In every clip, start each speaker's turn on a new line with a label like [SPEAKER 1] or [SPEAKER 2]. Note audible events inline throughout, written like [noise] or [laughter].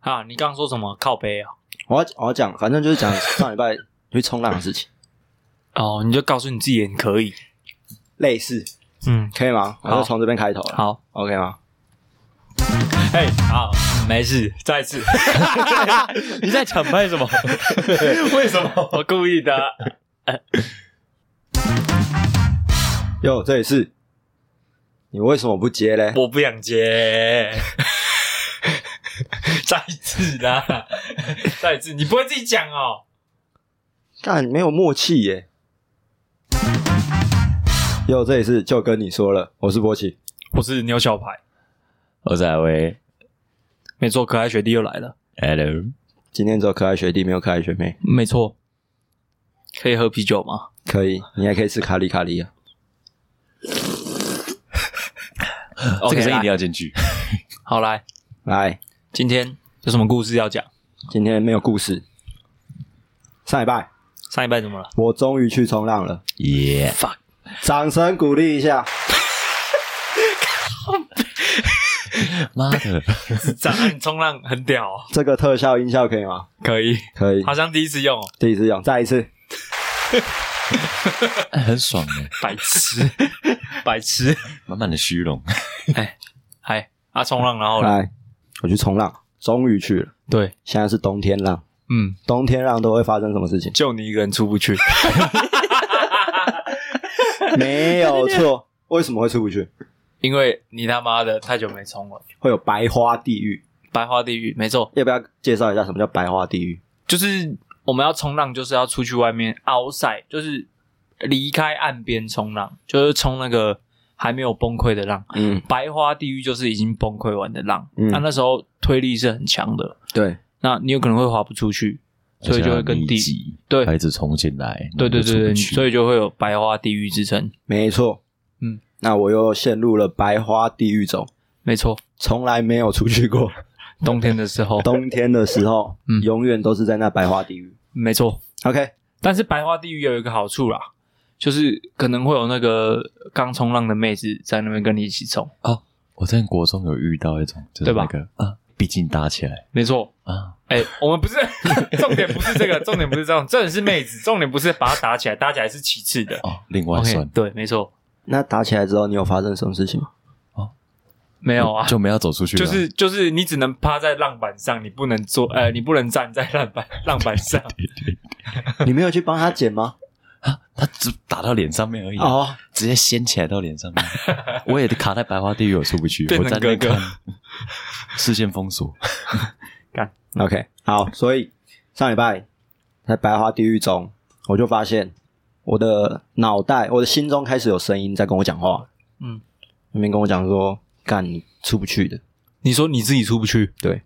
[SPEAKER 1] 啊，你刚刚说什么靠背啊？
[SPEAKER 2] 我要我要讲，反正就是讲上礼拜去冲浪的事情，
[SPEAKER 1] 哦，你就告诉你自己你可以。
[SPEAKER 2] 类似
[SPEAKER 1] 嗯，
[SPEAKER 2] 可以吗？我
[SPEAKER 1] 好
[SPEAKER 2] 就从这边开头了
[SPEAKER 1] 好
[SPEAKER 2] ，，OK 吗？
[SPEAKER 1] 嘿，好，没事，再一次。[laughs] 你在抢拍什么？[laughs] 为什么？[laughs] 我故意的。
[SPEAKER 2] 哟，这里是，你为什么不接嘞？
[SPEAKER 1] 我不想接。再一次啦，[laughs] 再一次，你不会自己讲哦。
[SPEAKER 2] 干没有默契耶。哟，这里是就跟你说了，我是波奇。
[SPEAKER 1] 我是牛小排，
[SPEAKER 3] 我是海威
[SPEAKER 1] 没错，可爱学弟又来了。
[SPEAKER 3] ，Hello，
[SPEAKER 2] 今天只有可爱学弟，没有可爱学妹。
[SPEAKER 1] 没错，可以喝啤酒吗？
[SPEAKER 2] 可以，你还可以吃卡里卡里啊。[laughs]
[SPEAKER 3] 这个声音一定要进去。
[SPEAKER 1] 好来，
[SPEAKER 2] 来，
[SPEAKER 1] 今天有什么故事要讲？
[SPEAKER 2] 今天没有故事。上礼拜
[SPEAKER 1] 上一拜怎么了
[SPEAKER 2] 我终于去冲浪了，
[SPEAKER 3] 耶
[SPEAKER 1] ，？fuck，
[SPEAKER 2] 掌声鼓励一下。[laughs]
[SPEAKER 3] 妈的，
[SPEAKER 1] 长按冲浪很屌、哦，
[SPEAKER 2] 这个特效音效可以吗？
[SPEAKER 1] 可以，
[SPEAKER 2] 可以，
[SPEAKER 1] 好像第一次用哦，
[SPEAKER 2] 第一次用，再一次。[laughs]
[SPEAKER 3] 哎很爽哎，
[SPEAKER 1] 白痴，[laughs] 白痴，
[SPEAKER 3] 满满的虚荣。
[SPEAKER 1] 嗨，啊冲浪，然后呢？
[SPEAKER 2] 来，我去冲浪，终于去了。
[SPEAKER 1] 对，
[SPEAKER 2] 现在是冬天浪，
[SPEAKER 1] 嗯，
[SPEAKER 2] 冬天浪都会发生什么事情？
[SPEAKER 1] 就你一个人出不去，[laughs]
[SPEAKER 2] 没有错。为什么会出不去？
[SPEAKER 1] 因为你他妈的太久没冲了，
[SPEAKER 2] 会有白花地狱。
[SPEAKER 1] 白花地狱，没错，
[SPEAKER 2] 要不要介绍一下什么叫白花地狱？
[SPEAKER 1] 就是我们要冲浪，就是要出去外面 outside，就是离开岸边冲浪，就是冲那个还没有崩溃的浪。
[SPEAKER 2] 嗯，
[SPEAKER 1] 白花地狱就是已经崩溃完的浪，
[SPEAKER 2] 嗯。
[SPEAKER 1] 那那时候推力是很强的，
[SPEAKER 2] 对，
[SPEAKER 1] 那你有可能会滑不出去，所以就会跟地
[SPEAKER 3] 挤，
[SPEAKER 1] 对。
[SPEAKER 3] 孩子冲进来，
[SPEAKER 1] 对对对对，所
[SPEAKER 3] 以
[SPEAKER 1] 以就会有白花地狱之称。
[SPEAKER 2] 没错。
[SPEAKER 1] 嗯，
[SPEAKER 2] 那我又陷入了白花地狱中，
[SPEAKER 1] 没错，
[SPEAKER 2] 从来没有出去过。[laughs]
[SPEAKER 1] 冬天的时候，[laughs]
[SPEAKER 2] 冬天的时候，
[SPEAKER 1] 嗯。
[SPEAKER 2] 永远都是在那白花地狱。
[SPEAKER 1] 没错。
[SPEAKER 2] OK，
[SPEAKER 1] 但是白花地狱有一个好处啦，就是可能会有那个刚冲浪的妹子在那边跟你一起冲哦。
[SPEAKER 3] 我在国中有遇到一种，就是
[SPEAKER 1] 对吧
[SPEAKER 3] 那个啊，毕竟打起来
[SPEAKER 1] 没错，
[SPEAKER 3] 啊，
[SPEAKER 1] 哎、我们不是 [laughs] 重点，不是这个，[laughs] 重点不是这种，重点是妹子，重点不是把它打起来，打起来是其次的。
[SPEAKER 3] 哦，另外算
[SPEAKER 1] 对，没错，
[SPEAKER 2] 那打起来之后，你有发生什么事情吗？
[SPEAKER 1] 没有啊，
[SPEAKER 3] 就没有走出去了，
[SPEAKER 1] 就是就是你只能趴在浪板上，你不能坐，呃，你不能站在浪板浪板上。[laughs]
[SPEAKER 2] 你没有去帮他捡吗？
[SPEAKER 3] 啊，他只打到脸上面而已啊，
[SPEAKER 2] 哦，
[SPEAKER 3] 直接掀起来到脸上面，[laughs] 我也卡在白花地狱，我出不去，[laughs]
[SPEAKER 1] 变
[SPEAKER 3] 我在那边
[SPEAKER 1] 成哥哥。
[SPEAKER 3] 看，视线封锁，[laughs] 干。
[SPEAKER 2] OK，好，所以上礼拜在白花地狱中，我就发现我的脑袋、我的心中开始有声音在跟我讲话，
[SPEAKER 1] 嗯，
[SPEAKER 2] 那边跟我讲说：“干，你出不去的。
[SPEAKER 1] 你说你自己出不去，”
[SPEAKER 2] 对，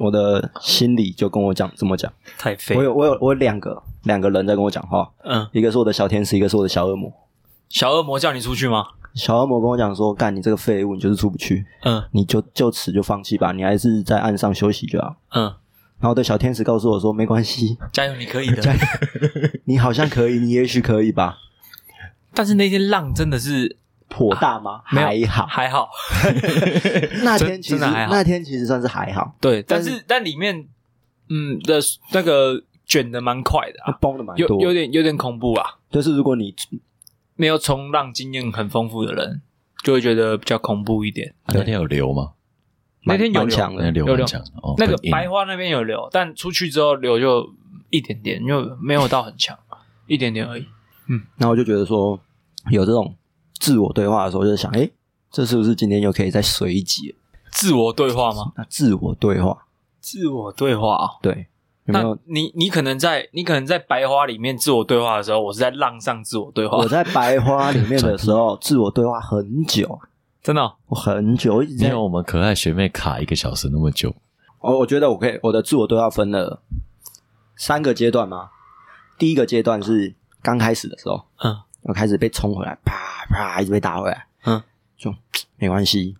[SPEAKER 2] 我的心里就跟我讲这么讲。
[SPEAKER 1] 太废
[SPEAKER 2] 我。有我有我有两个两个人在跟我讲话，
[SPEAKER 1] 嗯，
[SPEAKER 2] 一个是我的小天使，一个是我的小恶魔。
[SPEAKER 1] 小恶魔叫你出去吗？
[SPEAKER 2] 小恶魔跟我讲说：“干，你这个废物，你就是出不去，
[SPEAKER 1] 嗯
[SPEAKER 2] 你就就此就放弃吧，你还是在岸上休息就好。”
[SPEAKER 1] 嗯，
[SPEAKER 2] 然后我的小天使告诉我说：“没关系，
[SPEAKER 1] 加油，你可以的。[laughs]
[SPEAKER 2] 加油 [laughs] 你好像可以，你也许可以吧。
[SPEAKER 1] 但是那天浪真的是”
[SPEAKER 2] 颇大吗？还好，
[SPEAKER 1] 还好，[laughs]
[SPEAKER 2] 那天其实
[SPEAKER 1] 还好
[SPEAKER 2] 那天其实算是还好，
[SPEAKER 1] 对，但
[SPEAKER 2] 但
[SPEAKER 1] 是但里面嗯的那个卷的蛮快的
[SPEAKER 2] 它
[SPEAKER 1] 啊，
[SPEAKER 2] 崩的蛮多。
[SPEAKER 1] 有点有点恐怖啊。
[SPEAKER 2] 就是如果你
[SPEAKER 1] 没有冲浪经验很丰富的人，就会觉得比较恐怖一点。
[SPEAKER 3] 啊那天有流吗？
[SPEAKER 1] 那天有流
[SPEAKER 2] 蛮强的，
[SPEAKER 3] 那流
[SPEAKER 1] 有流
[SPEAKER 3] 强哦，
[SPEAKER 1] 那个白花那边有流，但出去之后流就一点点，就没有到很强，一点点而已。
[SPEAKER 2] 嗯，那我就觉得说有这种自我对话的时候，就想，哎，这是不是今天又可以再随一集？
[SPEAKER 1] 自我对话吗？
[SPEAKER 2] 那自我对话，
[SPEAKER 1] 自我对话哦、
[SPEAKER 2] 对，有没
[SPEAKER 1] 那
[SPEAKER 2] 有？
[SPEAKER 1] 你你可能在你可能在白花里面自我对话的时候，我是在浪上自我对话
[SPEAKER 2] 我，在白花里面的时候，[laughs] 自我对话很久，
[SPEAKER 1] 真的哦、
[SPEAKER 2] 我很久我一直在
[SPEAKER 3] 没有我们可爱学妹卡一个小时那么久，
[SPEAKER 2] 我我觉得我可以，我的自我对话分了三个阶段吗。第一个阶段是刚开始的时候，
[SPEAKER 1] 嗯，
[SPEAKER 2] 我开始被冲回来，啪啪一直被打回来，
[SPEAKER 1] 嗯，
[SPEAKER 2] 就没关系，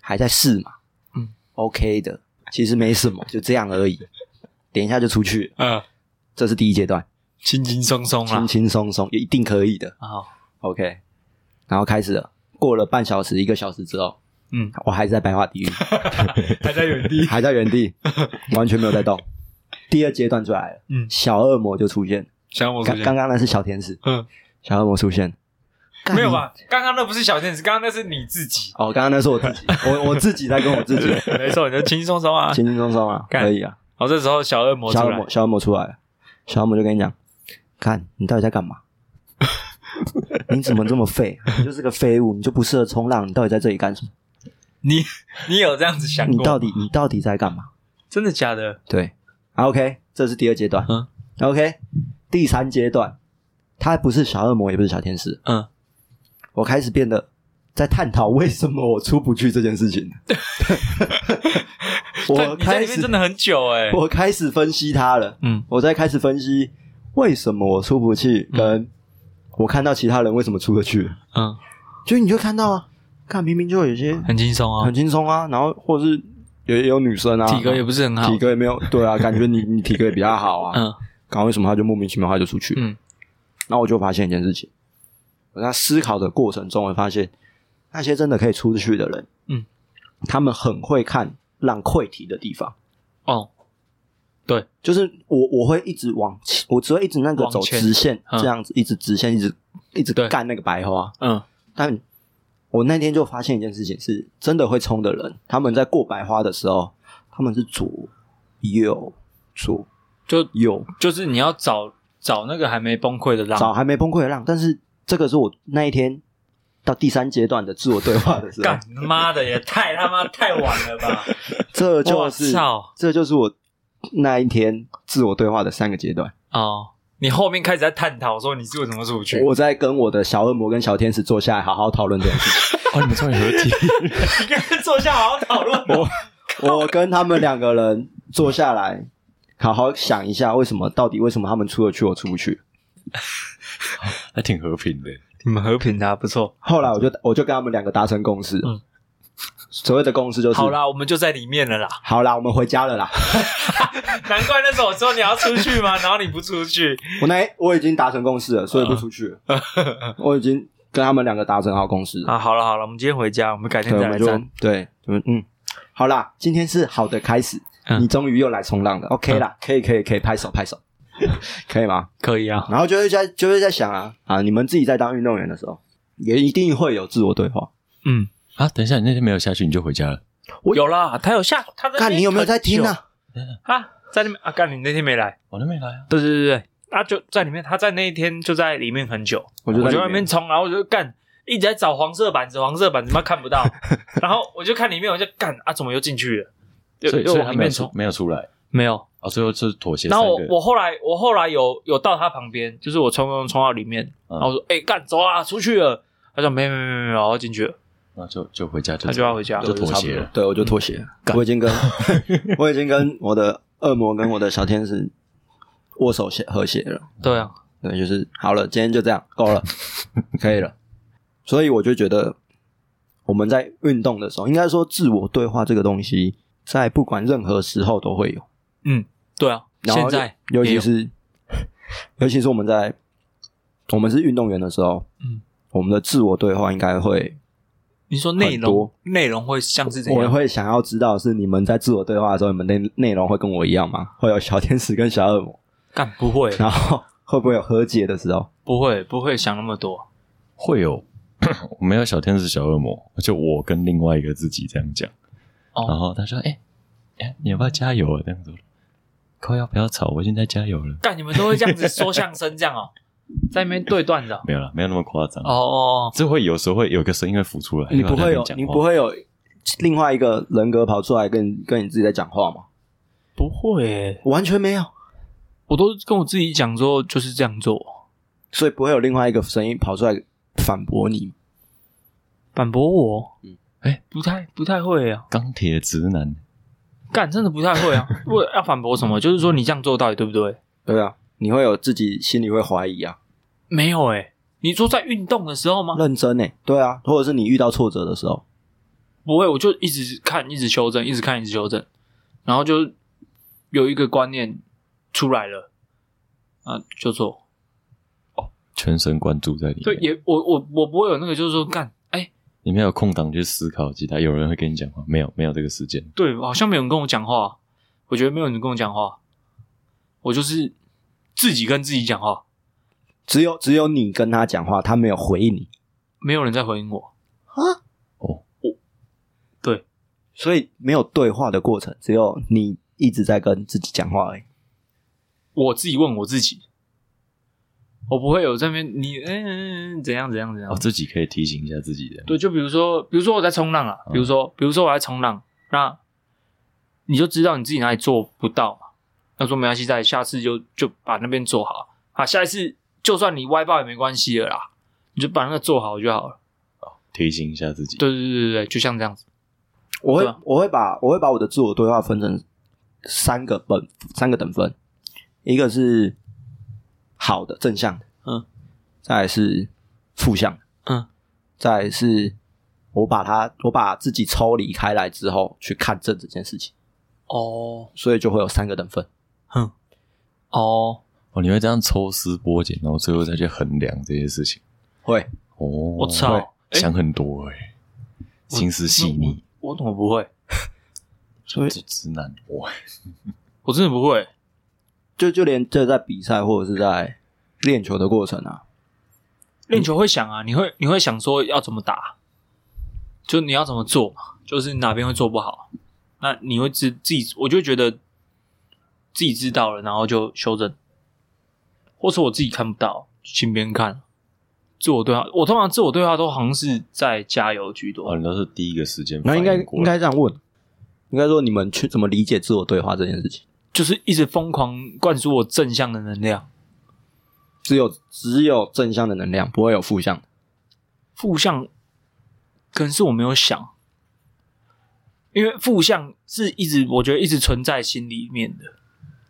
[SPEAKER 2] 还在试嘛，
[SPEAKER 1] 嗯
[SPEAKER 2] ，OK 的，其实没什么，就这样而已，等一下就出去，
[SPEAKER 1] 嗯，
[SPEAKER 2] 这是第一阶段，
[SPEAKER 1] 轻轻松松啦
[SPEAKER 2] 轻。轻松松，一定可以的
[SPEAKER 1] 哦
[SPEAKER 2] ，，OK。然后开始了，过了半小时、一个小时之后，
[SPEAKER 1] 嗯，
[SPEAKER 2] 我还是在白话地狱，[laughs]
[SPEAKER 1] 还在原地。
[SPEAKER 2] 还在原地，[laughs] 完全没有在动。第二阶段就来了，
[SPEAKER 1] 嗯
[SPEAKER 2] 小恶魔就出现。
[SPEAKER 1] 小魔
[SPEAKER 2] 刚刚刚那是小天使，
[SPEAKER 1] 嗯，
[SPEAKER 2] 小恶魔出现，
[SPEAKER 1] 没有？吧？刚刚那不是小天使，刚刚那是你自己。
[SPEAKER 2] 哦，刚刚那是我自己，[laughs] 我我自己在跟我自己，
[SPEAKER 1] 没错，你就轻轻松松啊。
[SPEAKER 2] 轻轻松松啊，可以啊。
[SPEAKER 1] 好，这时候小恶魔出来
[SPEAKER 2] 小恶魔，，小恶魔出来了，小恶魔就跟你讲，看你到底在干嘛？[laughs] 你怎么这么废？你就是个废物，你就不适合冲浪，你到底在这里干什么？
[SPEAKER 1] 你你有这样子想过？
[SPEAKER 2] 你到底你到底在干嘛？
[SPEAKER 1] 真的假的？
[SPEAKER 2] 对啊，OK，这是第二阶段。
[SPEAKER 1] 嗯
[SPEAKER 2] OK，第三阶段，他不是小恶魔，也不是小天使，
[SPEAKER 1] 嗯，
[SPEAKER 2] 我开始变得在探讨为什么我出不去这件事情。[laughs] 我开始
[SPEAKER 1] 真，的很久哎。
[SPEAKER 2] 我开始分析他了。
[SPEAKER 1] 嗯
[SPEAKER 2] 我在开始分析为什么我出不去，跟我看到其他人为什么出得去。
[SPEAKER 1] 嗯，
[SPEAKER 2] 就你就看到啊，看明明就有些
[SPEAKER 1] 很轻松啊
[SPEAKER 2] 很，轻松啊，然后或者是有也有女生啊，
[SPEAKER 1] 体格也不是很好。
[SPEAKER 2] 体格也没有对啊，感觉你你体格也比较好啊。
[SPEAKER 1] 嗯
[SPEAKER 2] 刚为什么他就莫名其妙他就出去？
[SPEAKER 1] 嗯
[SPEAKER 2] 然后我就发现一件事情，我在思考的过程中，我发现那些真的可以出去的人，
[SPEAKER 1] 嗯，
[SPEAKER 2] 他们很会看让溃堤的地方。
[SPEAKER 1] 哦，对
[SPEAKER 2] 就是我我会一直往前，我只会一直那个走直线，
[SPEAKER 1] 嗯
[SPEAKER 2] 这样子一直直线，一直一直干那个白花。
[SPEAKER 1] 嗯
[SPEAKER 2] 但我那天就发现一件事情是，真的会冲的人，他们在过白花的时候，他们是左右左
[SPEAKER 1] 就
[SPEAKER 2] 有
[SPEAKER 1] 就是你要找找那个还没崩溃的浪，
[SPEAKER 2] 找还没崩溃的浪，但是这个是我那一天到第三阶段的自我对话的时候
[SPEAKER 1] 干，妈的也太他妈太晚了吧！[laughs]
[SPEAKER 2] 这就是这就是我那一天自我对话的三个阶段。
[SPEAKER 1] 哦，你后面开始在探讨说你是为什么出不去？
[SPEAKER 2] 我在跟我的小恶魔跟小天使坐下来好好讨论这件事情。[laughs]
[SPEAKER 3] 哦，你们终于合体，
[SPEAKER 1] 你 [laughs] 跟他坐下好好讨论。
[SPEAKER 2] 我我跟他们两个人坐下来，好好想一下，为什么到底为什么他们出得去，我出不去？[laughs]
[SPEAKER 3] 还挺和平的。
[SPEAKER 1] 你们和平的、不错。
[SPEAKER 2] 后来我就我就跟他们两个达成共识。
[SPEAKER 1] 嗯
[SPEAKER 2] 所谓的共识就是
[SPEAKER 1] 好，啦，我们就在里面了啦。
[SPEAKER 2] 好啦，我们回家了啦。[laughs]
[SPEAKER 1] 难怪那时候我说你要出去吗？然后你不出去。
[SPEAKER 2] 我那我已经达成共识了，所以不出去了。[laughs] 我已经跟他们两个达成好共识。
[SPEAKER 1] 啊，好了好了，我们今天回家，我们改天
[SPEAKER 2] 对，我们就
[SPEAKER 1] 再来战。
[SPEAKER 2] 对，嗯嗯，好啦，今天是好的开始，
[SPEAKER 1] 嗯
[SPEAKER 2] 你终于又来冲浪了，OK 啦，可以可以可以，拍手拍手，[laughs] 可以吗？
[SPEAKER 1] 可以啊。
[SPEAKER 2] 然后就会在就会在想啊啊，你们自己在当运动员的时候，也一定会有自我对话。
[SPEAKER 1] 嗯，
[SPEAKER 3] 啊，等一下，你那天没有下去，你就回家了。
[SPEAKER 2] 我
[SPEAKER 1] 有啦，他有下，他在那边
[SPEAKER 2] 看你有没有在听啊？
[SPEAKER 1] 很久？啊，在那边啊，干你那天没来。
[SPEAKER 3] 我都没来啊。
[SPEAKER 1] 对对对对，他就在里面，他在那一天就在里面很久，
[SPEAKER 2] 我就在里面
[SPEAKER 1] 冲，然后我就干，一直在找黄色板子，黄色板子妈看不到，[laughs] 然后我就看里面，我就干啊，怎么又进去了？
[SPEAKER 3] 所以所以他没有没有出来
[SPEAKER 1] 没有。
[SPEAKER 3] 啊，最后就是妥协
[SPEAKER 1] 然后我。我后来我后来有有到他旁边，就是我冲冲冲到里面，
[SPEAKER 3] 嗯
[SPEAKER 1] 然后我说：“哎、干走啊，出去了。”他说：“没没没没没，然后进去了。
[SPEAKER 3] 那就就回家，
[SPEAKER 1] 他就要回家
[SPEAKER 3] 就妥协了。
[SPEAKER 2] 对，我就妥协了。我已经跟 [laughs] 我已经跟我的恶魔跟我的小天使握手协和谐了。”
[SPEAKER 1] 对啊，
[SPEAKER 2] 对，就是好了，今天就这样够了，可以了。所以我就觉得我们在运动的时候，应该说自我对话这个东西，在不管任何时候都会有。
[SPEAKER 1] 嗯，对啊，
[SPEAKER 2] 然后
[SPEAKER 1] 现在
[SPEAKER 2] 尤其是尤其是我们在我们是运动员的时候，
[SPEAKER 1] 嗯，
[SPEAKER 2] 我们的自我对话应该会，
[SPEAKER 1] 你说内容内容会像是怎
[SPEAKER 2] 我
[SPEAKER 1] 样？
[SPEAKER 2] 会想要知道是你们在自我对话的时候，你们内内容会跟我一样吗？会有小天使跟小恶魔，[laughs]
[SPEAKER 1] 干不会
[SPEAKER 2] 然后会不会有和解的时候？
[SPEAKER 1] 不会不会想那么多。
[SPEAKER 3] 会有，[coughs] 我没有小天使小恶魔，就我跟另外一个自己这样讲。然
[SPEAKER 1] 哦，
[SPEAKER 3] 后他说：“哎、哎、你要不要加油啊？”这样子，快要不要吵，我现在加油了。
[SPEAKER 1] 干你们都会这样子说相声这样哦，[laughs] 在那边对段子哦。
[SPEAKER 3] 没有了，没有那么夸张。
[SPEAKER 1] 哦哦，
[SPEAKER 3] 这会有时候会有个声音会浮出来，
[SPEAKER 2] 你不会有你不会有另外一个人格跑出来跟跟你自己在讲话吗？
[SPEAKER 1] 不会耶，
[SPEAKER 2] 完全没有，
[SPEAKER 1] 我都跟我自己讲说就是这样做，
[SPEAKER 2] 所以不会有另外一个声音跑出来反驳你。
[SPEAKER 1] 反驳我。
[SPEAKER 2] 嗯
[SPEAKER 3] 哎
[SPEAKER 1] 不太不太会啊，
[SPEAKER 3] 钢铁直男，
[SPEAKER 1] 干真的不太会啊。[laughs] 我要反驳什么？就是说你这样做到底对不对？
[SPEAKER 2] 对啊，你会有自己心里会怀疑啊，
[SPEAKER 1] 没有哎，你说在运动的时候吗？
[SPEAKER 2] 认真诶，对啊，或者是你遇到挫折的时候，
[SPEAKER 1] 不会，我就一直看，一直修正，一直看，一直修正，然后就有一个观念出来了，啊，就做。
[SPEAKER 3] 全神贯注在里面。
[SPEAKER 1] 对，也我我我不会有那个，就是说干，哎、
[SPEAKER 3] 你没有空档去思考其他，有人会跟你讲话，没有，没有这个时间。
[SPEAKER 1] 对，好像没有人跟我讲话。我觉得没有人跟我讲话，我就是自己跟自己讲话，
[SPEAKER 2] 只有只有你跟他讲话，他没有回应你。
[SPEAKER 1] 没有人在回应我。
[SPEAKER 2] 啊，
[SPEAKER 3] 哦，
[SPEAKER 1] 对，
[SPEAKER 2] 所以没有对话的过程，只有你一直在跟自己讲话而已。
[SPEAKER 1] 我自己问我自己，我不会有这边你嗯嗯嗯怎样怎样怎样
[SPEAKER 3] 哦，。自己可以提醒一下自己的。
[SPEAKER 1] 对，就比如说，比如说我在冲浪啊，比如说，比如说我在冲浪，那你就知道你自己哪里做不到嘛。那说没关系，在下次就就把那边做好啊。下一次就算你歪爆也没关系了啦，你就把那个做好就好了。
[SPEAKER 3] 提醒一下自己。
[SPEAKER 1] 对对对对对，就像这样子。
[SPEAKER 2] 我会、我会把我会把我的自我对话分成三个本三个等分，一个是好的正向的，
[SPEAKER 1] 嗯，
[SPEAKER 2] 再来是负向的，
[SPEAKER 1] 嗯，
[SPEAKER 2] 再来是我把它我把自己抽离开来之后去看正这件事情，
[SPEAKER 1] 哦，
[SPEAKER 2] 所以就会有三个等分。
[SPEAKER 1] 哼，哦，
[SPEAKER 3] 哦，你会这样抽丝剥茧，然后最后再去衡量这些事情。
[SPEAKER 2] 会，
[SPEAKER 3] 哦，
[SPEAKER 1] 我操
[SPEAKER 3] 想很多哎，心思细腻，
[SPEAKER 1] 我怎么不会？[laughs]
[SPEAKER 2] 所以
[SPEAKER 3] 这直男我，
[SPEAKER 1] 我真的不会。
[SPEAKER 2] 就就连这在比赛或者是在练球的过程啊，
[SPEAKER 1] 练球会想啊，你会你会想说要怎么打，就你要怎么做嘛，就是哪边会做不好，那你会自自己，我就觉得自己知道了，然后就修正，或是我自己看不到，请别人看。自我对话，我通常自我对话都好像是在加油居多。
[SPEAKER 3] 哦，你都是第一个时间
[SPEAKER 2] 那应该应该这样问，应该说你们去怎么理解自我对话这件事情？
[SPEAKER 1] 就是一直疯狂灌输我正向的能量，
[SPEAKER 2] 只有只有正向的能量，不会有负向的。
[SPEAKER 1] 负向可能是我没有想，因为负向是一直我觉得一直存在心里面的，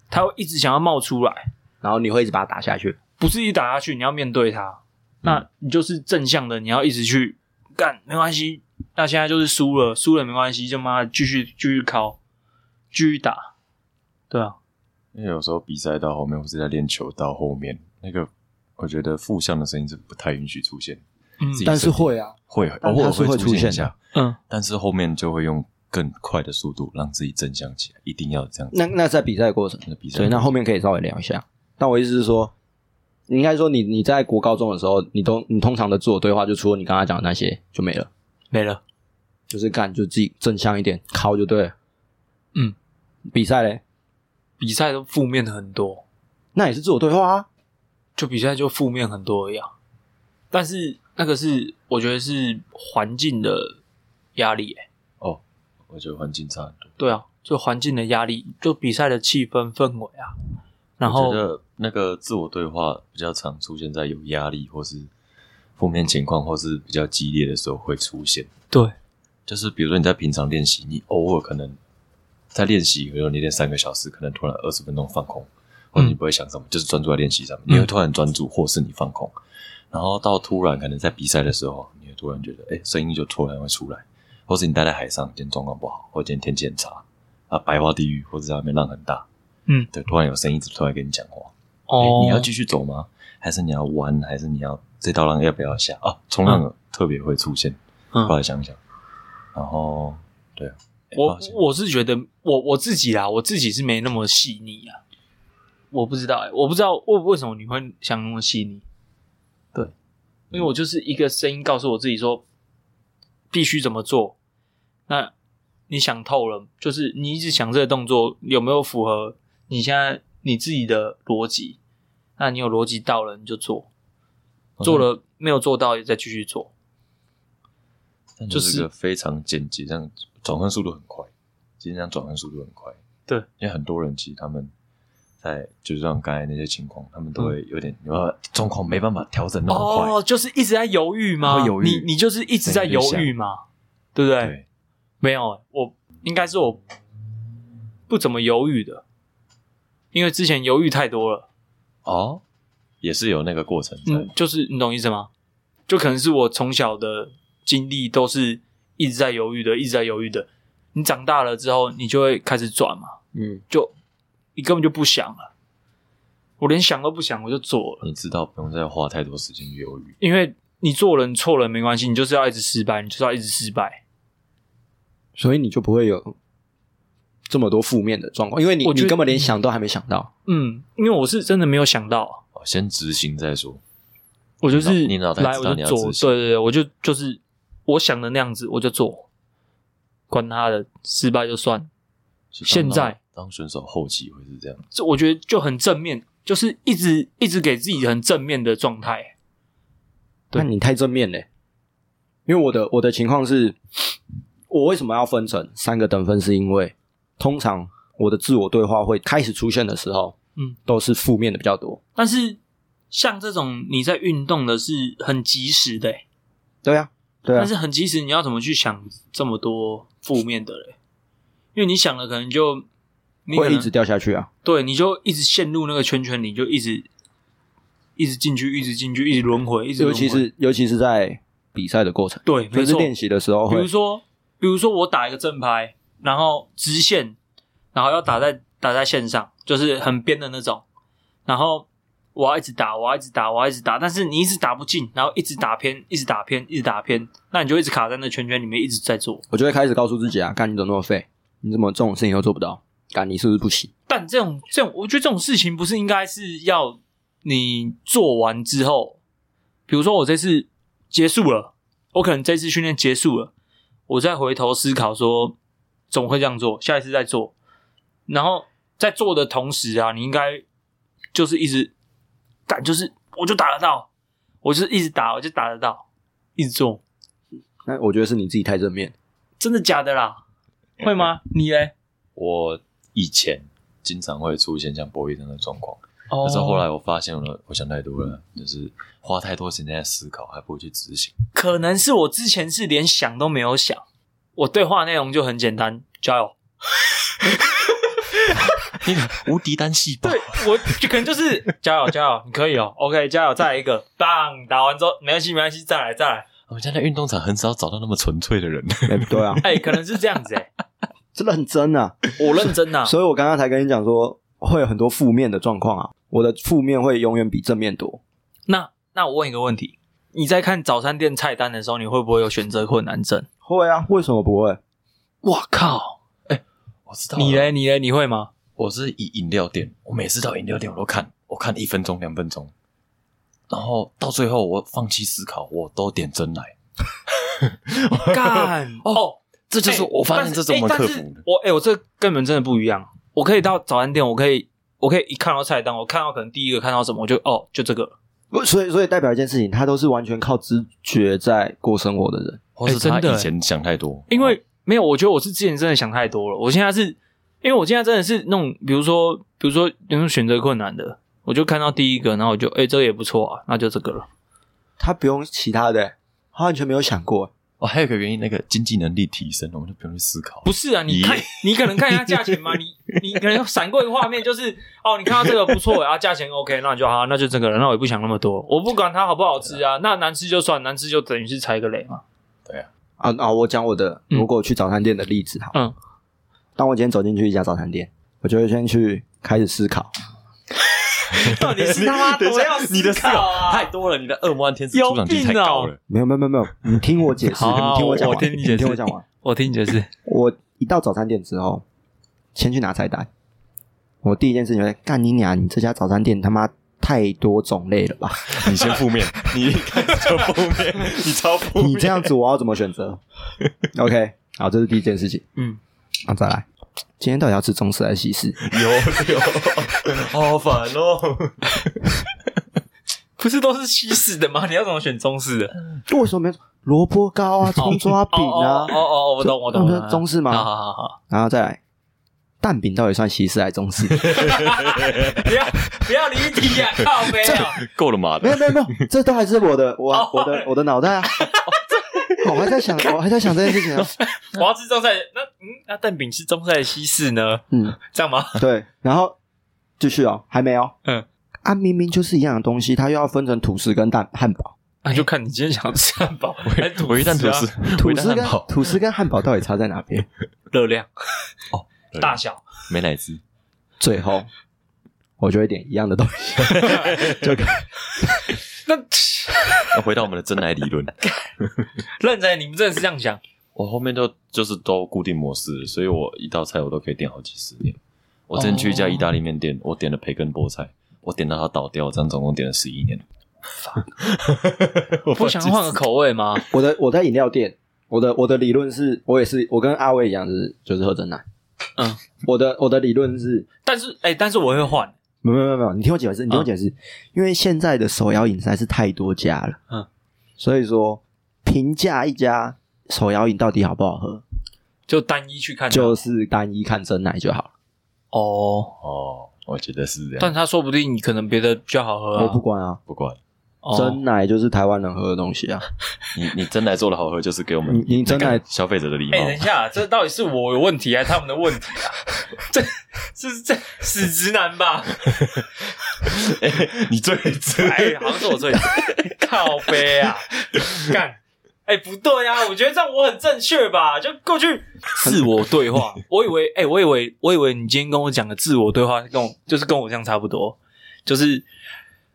[SPEAKER 1] 它会一直想要冒出来，
[SPEAKER 2] 然后你会一直把它打下去。
[SPEAKER 1] 不是一直打下去，你要面对它。那你就是正向的，你要一直去干，没关系。那现在就是输了，输了没关系，就妈继续继续敲，继续打。对啊，
[SPEAKER 3] 因为有时候比赛到后面，我是在练球到后面，那个我觉得负向的声音是不太允许出现，
[SPEAKER 1] 嗯
[SPEAKER 2] 但是会啊，
[SPEAKER 3] 会偶尔
[SPEAKER 2] 是会
[SPEAKER 3] 出
[SPEAKER 2] 出现的
[SPEAKER 3] 一下，
[SPEAKER 1] 嗯，
[SPEAKER 3] 但是后面就会用更快的速度让自己正向起来，一定要这样子。
[SPEAKER 2] 那那在比赛过程，
[SPEAKER 3] 那比赛
[SPEAKER 2] 所以那后面可以稍微聊一下。但我意思是说，你应该说你你在国高中的时候，你都你通常的自我对话，就除了你刚刚讲的那些就没了，
[SPEAKER 1] 没了。
[SPEAKER 2] 就是干就自己正向一点，靠就对了。
[SPEAKER 1] 嗯，
[SPEAKER 2] 比赛嘞，
[SPEAKER 1] 比赛都负面的很多，
[SPEAKER 2] 那也是自我对话啊。
[SPEAKER 1] 就比赛就负面很多一样。但是那个是我觉得是环境的压力、欸，
[SPEAKER 3] 哦，我觉得环境差很多。
[SPEAKER 1] 对啊，就环境的压力，就比赛的气氛氛围啊。然后
[SPEAKER 3] 我觉得那个自我对话比较常出现在有压力或是负面情况，或是比较激烈的时候会出现。
[SPEAKER 1] 对，
[SPEAKER 3] 就是比如说你在平常练习，你偶尔可能在练习，比如说你练三个小时，可能突然二十分钟放空，或者你不会想什么，就是专注在练习上面，你会突然专注，或是你放空，然后到突然可能在比赛的时候，你会突然觉得，哎，声音就突然会出来，或是你待在海上，今天状况不好，或今天天气很差啊，白花地狱，或者在外面浪很大，
[SPEAKER 1] 嗯，
[SPEAKER 3] 对，突然有声音突然跟你讲话，
[SPEAKER 1] 哦
[SPEAKER 3] 诶，你要继续走吗？还是你要弯？还是你要这道浪要不要下？啊，冲浪特别会出现，
[SPEAKER 1] 嗯
[SPEAKER 3] 后来想想，然后对啊，
[SPEAKER 1] 我我是觉得我我自己啦，我自己是没那么细腻啊。我不知道哎、我不知道为为什么你会想那么细腻。对，因为我就是一个声音告诉我自己说必须怎么做。那你想透了，就是你一直想这个动作有没有符合你现在你自己的逻辑？那你有逻辑到了你就做，做了没有做到也再继续做。就
[SPEAKER 3] 就是非常简洁，这样转换速度很快，其实这样转换速度很快。
[SPEAKER 1] 对，
[SPEAKER 3] 因为很多人其实他们在就是像刚才那些情况，他们都会有点有点状况没办法调整那么快。
[SPEAKER 1] 哦，就是一直在犹豫吗？
[SPEAKER 3] 会犹豫
[SPEAKER 1] 你你就是一直在犹豫吗，对不对？
[SPEAKER 3] 对，
[SPEAKER 1] 没有，我应该是我不怎么犹豫的，因为之前犹豫太多了。
[SPEAKER 3] 哦，也是有那个过程在。
[SPEAKER 1] 嗯，就是你懂意思吗？就可能是我从小的经历都是一直在犹豫的，一直在犹豫的。你长大了之后，你就会开始转嘛，
[SPEAKER 2] 嗯，
[SPEAKER 1] 就你根本就不想了。我连想都不想，我就做了，
[SPEAKER 3] 你知道不用再花太多时间犹豫。
[SPEAKER 1] 因为你做人错了没关系，你就是要一直失败，你就是要一直失败。
[SPEAKER 2] 所以你就不会有这么多负面的状况，因为你
[SPEAKER 1] 我觉得
[SPEAKER 2] 你根本连想都还没想到。
[SPEAKER 1] 嗯，因为我是真的没有想到，
[SPEAKER 3] 哦先执行再说。
[SPEAKER 1] 我就是
[SPEAKER 3] 你脑袋
[SPEAKER 1] 来
[SPEAKER 3] 知道
[SPEAKER 1] 我就做，
[SPEAKER 3] 你要执行
[SPEAKER 1] 对对对，我就就是我想的那样子，我就做，管他的，失败就算。现在
[SPEAKER 3] 当选手后期会是这样，
[SPEAKER 1] 这我觉得就很正面，就是一直一直给自己很正面的状态。对
[SPEAKER 2] 那你太正面嘞，因为我的我的情况是，我为什么要分成三个等分？是因为通常我的自我对话会开始出现的时候，
[SPEAKER 1] 嗯，
[SPEAKER 2] 都是负面的比较多。
[SPEAKER 1] 但是像这种你在运动的是很及时的、欸，
[SPEAKER 2] 对啊，对啊
[SPEAKER 1] 但，是很及时，你要怎么去想这么多负面的嘞？因为你想了，可能就你
[SPEAKER 2] 会一直掉下去啊。
[SPEAKER 1] 对，你就一直陷入那个圈圈里，就一直一直进去，一直进去，一直轮回，一直
[SPEAKER 2] 尤其是尤其是在比赛的过程，
[SPEAKER 1] 对，没错。
[SPEAKER 2] 就是练习的时候会
[SPEAKER 1] 比如，说，比如说我打一个正拍，然后直线，然后要打在打在线上，就是很边的那种，然后我要一直打，我要一直打，我要一直打，但是你一直打不进，然后一直打偏，一直打偏，一直打偏，那你就一直卡在那圈圈里面，一直在做。
[SPEAKER 2] 我就会开始告诉自己啊，干你怎么那么废？你怎么这种事情都做不到？干你是不是不行？
[SPEAKER 1] 但这种这种，我觉得这种事情不是应该是要你做完之后，比如说我这次结束了，我可能这次训练结束了，我再回头思考说怎么会这样做，下一次再做，然后在做的同时啊，你应该就是一直干，就是我就打得到，我就是一直打，我就打得到，一直做，
[SPEAKER 2] 那我觉得是你自己太正面。
[SPEAKER 1] 真的假的啦？会吗？你嘞？
[SPEAKER 3] 我以前经常会出现像博弈这样的状况，
[SPEAKER 1] 哦。
[SPEAKER 3] 但是后来我发现了，我想太多了，就是花太多时间在思考，还不如去执行。
[SPEAKER 1] 可能是我之前是连想都没有想，我对话内容就很简单，加油。[laughs]
[SPEAKER 3] 那个无敌单细胞，
[SPEAKER 1] 对我就可能就是加油加油，你可以哦，OK，加油，再来一个，棒，打完之后没关系没关系，再来再来，
[SPEAKER 3] 我们家在在运动场很少找到那么纯粹的人。
[SPEAKER 2] 哎对啊，
[SPEAKER 1] 哎、可能是这样子哎、
[SPEAKER 2] 真的很真啊。
[SPEAKER 1] 我认真呐、
[SPEAKER 2] 所以我刚刚才跟你讲说，会有很多负面的状况啊。我的负面会永远比正面多。
[SPEAKER 1] 那那我问一个问题，你在看早餐店菜单的时候，你会不会有选择困难症？
[SPEAKER 2] 会啊，为什么不会？
[SPEAKER 1] 我靠，哎
[SPEAKER 3] 我知道
[SPEAKER 1] 你嘞你嘞你会吗？
[SPEAKER 3] 我是以饮料店，我每次到饮料店我都看，我看一分钟两分钟，然后到最后我放弃思考，我都点真奶。
[SPEAKER 1] 干 [laughs] 哦，
[SPEAKER 3] 这就是我发现这怎么克服。
[SPEAKER 1] 我哎、我这根本真的不一样。我可以到早餐店，我可以我可以一看到菜单，我看到可能第一个看到什么，我就哦就这个。
[SPEAKER 2] 不，所以所以代表一件事情，他都是完全靠直觉在过生活的人。
[SPEAKER 3] 或是他
[SPEAKER 1] 哎真的
[SPEAKER 3] 以前想太多，
[SPEAKER 1] 因为没有，我觉得我是之前真的想太多了。我现在是因为我现在真的是那种，比如说，比如说那种选择困难的，我就看到第一个，然后我就哎、这个也不错啊，那就这个了。
[SPEAKER 2] 他不用其他的、他完全没有想过。
[SPEAKER 3] 哦，还有一个原因，那个经济能力提升了，我们就不用去思考。
[SPEAKER 1] 不是啊，你看，你可能看一下价钱嘛，你你可能闪过一个画面，就是哦，你看到这个不错啊，价钱 OK，那就好，那就这个了，那我也不想那么多，我不管它好不好吃啊，那难吃就算，难吃就等于是踩一个雷嘛。
[SPEAKER 3] 对啊，
[SPEAKER 2] 啊啊！我讲我的，
[SPEAKER 1] 嗯
[SPEAKER 2] 如果去早餐店的例子哈，
[SPEAKER 1] 嗯，
[SPEAKER 2] 当我今天走进去一家早餐店，我就会先去开始思考，[laughs]
[SPEAKER 1] 到底是他妈多要
[SPEAKER 3] 你的思？太多了，你的恶魔和天使
[SPEAKER 1] 有
[SPEAKER 3] 出场率太高了。
[SPEAKER 2] 没有没有没有没有，你听我解释，你听我讲完，
[SPEAKER 1] 我听你解释
[SPEAKER 2] 听我讲完。
[SPEAKER 1] 我听你解释，
[SPEAKER 2] 我一到早餐店之后，先去拿菜单。我第一件事情就会干你娘！你这家早餐店他妈太多种类了吧？
[SPEAKER 3] 你先负面，[laughs] 你一开始就负面，你超负面。
[SPEAKER 2] 你这样子我要怎么选择？OK，好，这是第一件事情。
[SPEAKER 1] 嗯，
[SPEAKER 2] 啊，再来，今天到底要吃中式还是西式？
[SPEAKER 3] 有有，[laughs] 好烦哦。[laughs]
[SPEAKER 1] 不是都是西式的吗？你要怎么选中式的？
[SPEAKER 2] 为什么没有萝卜糕啊、葱抓饼啊
[SPEAKER 1] 哦？哦哦，我懂我懂，
[SPEAKER 2] 那中式吗
[SPEAKER 1] 好好好好，
[SPEAKER 2] 然后再来，蛋饼到底算西式还是中式？[laughs]
[SPEAKER 1] 不要不要离题啊，靠背啊！
[SPEAKER 3] 够了嘛
[SPEAKER 2] 没有
[SPEAKER 3] 的，
[SPEAKER 2] 没有没有，这都还是我的我
[SPEAKER 1] 哦
[SPEAKER 2] 我的我的脑袋啊！我还在想，[laughs] 我还在想这件事情啊。[laughs]
[SPEAKER 1] 我要吃中菜，那嗯，那蛋饼是中菜的西式呢？
[SPEAKER 2] 嗯，[laughs]
[SPEAKER 1] 这样吗？
[SPEAKER 2] 对，然后继续哦，还没有。
[SPEAKER 1] 嗯，
[SPEAKER 2] 啊，明明就是一样的东西，它又要分成吐司跟蛋汉堡。
[SPEAKER 1] 那就看你今天想吃汉堡还是
[SPEAKER 3] 我一旦吐司
[SPEAKER 1] 啊，
[SPEAKER 2] 吐司跟
[SPEAKER 3] 回蛋汉堡
[SPEAKER 2] 吐司跟汉堡到底差在哪边？
[SPEAKER 1] 热量
[SPEAKER 3] 哦，
[SPEAKER 1] 大小，
[SPEAKER 3] 美乃滋，
[SPEAKER 2] 最后我就会点一样的东西，就跟
[SPEAKER 1] 那 [laughs]
[SPEAKER 3] 要回到我们的真奶理论，[laughs]
[SPEAKER 1] 认真，你们真的是这样想？
[SPEAKER 3] 我后面都就是都固定模式，所以我一道菜我都可以点好几十年。我之前去一家意大利面店，我点了培根菠菜，我点到它倒掉，这样总共点了十一年。[laughs] 我
[SPEAKER 1] 不想换个口味吗？
[SPEAKER 2] 我的我在饮料店，我的我的理论是我也是我跟阿威一样，就是就是喝真奶。
[SPEAKER 1] 嗯，
[SPEAKER 2] 我的我的理论是，
[SPEAKER 1] 但是哎、但是我会换。
[SPEAKER 2] 没有没有没有，你听我解释，你听我解释，因为现在的手摇饮实在是太多家了，
[SPEAKER 1] 嗯，
[SPEAKER 2] 所以说评价一家手摇饮到底好不好喝，
[SPEAKER 1] 就单一去看，
[SPEAKER 2] 就是单一看真奶就好了。
[SPEAKER 1] 哦。
[SPEAKER 3] 哦，我觉得是这样，
[SPEAKER 1] 但他说不定你可能别的比较好喝。
[SPEAKER 2] 我不管啊，
[SPEAKER 3] 不管
[SPEAKER 1] 哦
[SPEAKER 2] 真奶就是台湾人喝的东西啊。[laughs]
[SPEAKER 3] 你你真奶做的好喝，就是给我们
[SPEAKER 2] 你你真奶
[SPEAKER 3] 那个消费者的礼貌
[SPEAKER 1] 哎、。等一下，这到底是我有问题还是他们的问题啊？[laughs] 这是这死直男吧？[laughs]
[SPEAKER 3] 你最直
[SPEAKER 1] 哎、好像是我最靠背啊，干。哎、不对啊！我觉得这样我很正确吧？就过去自我对话。我以为，哎、我以为，我以为你今天跟我讲的自我对话，跟我就是跟我这样差不多，就是，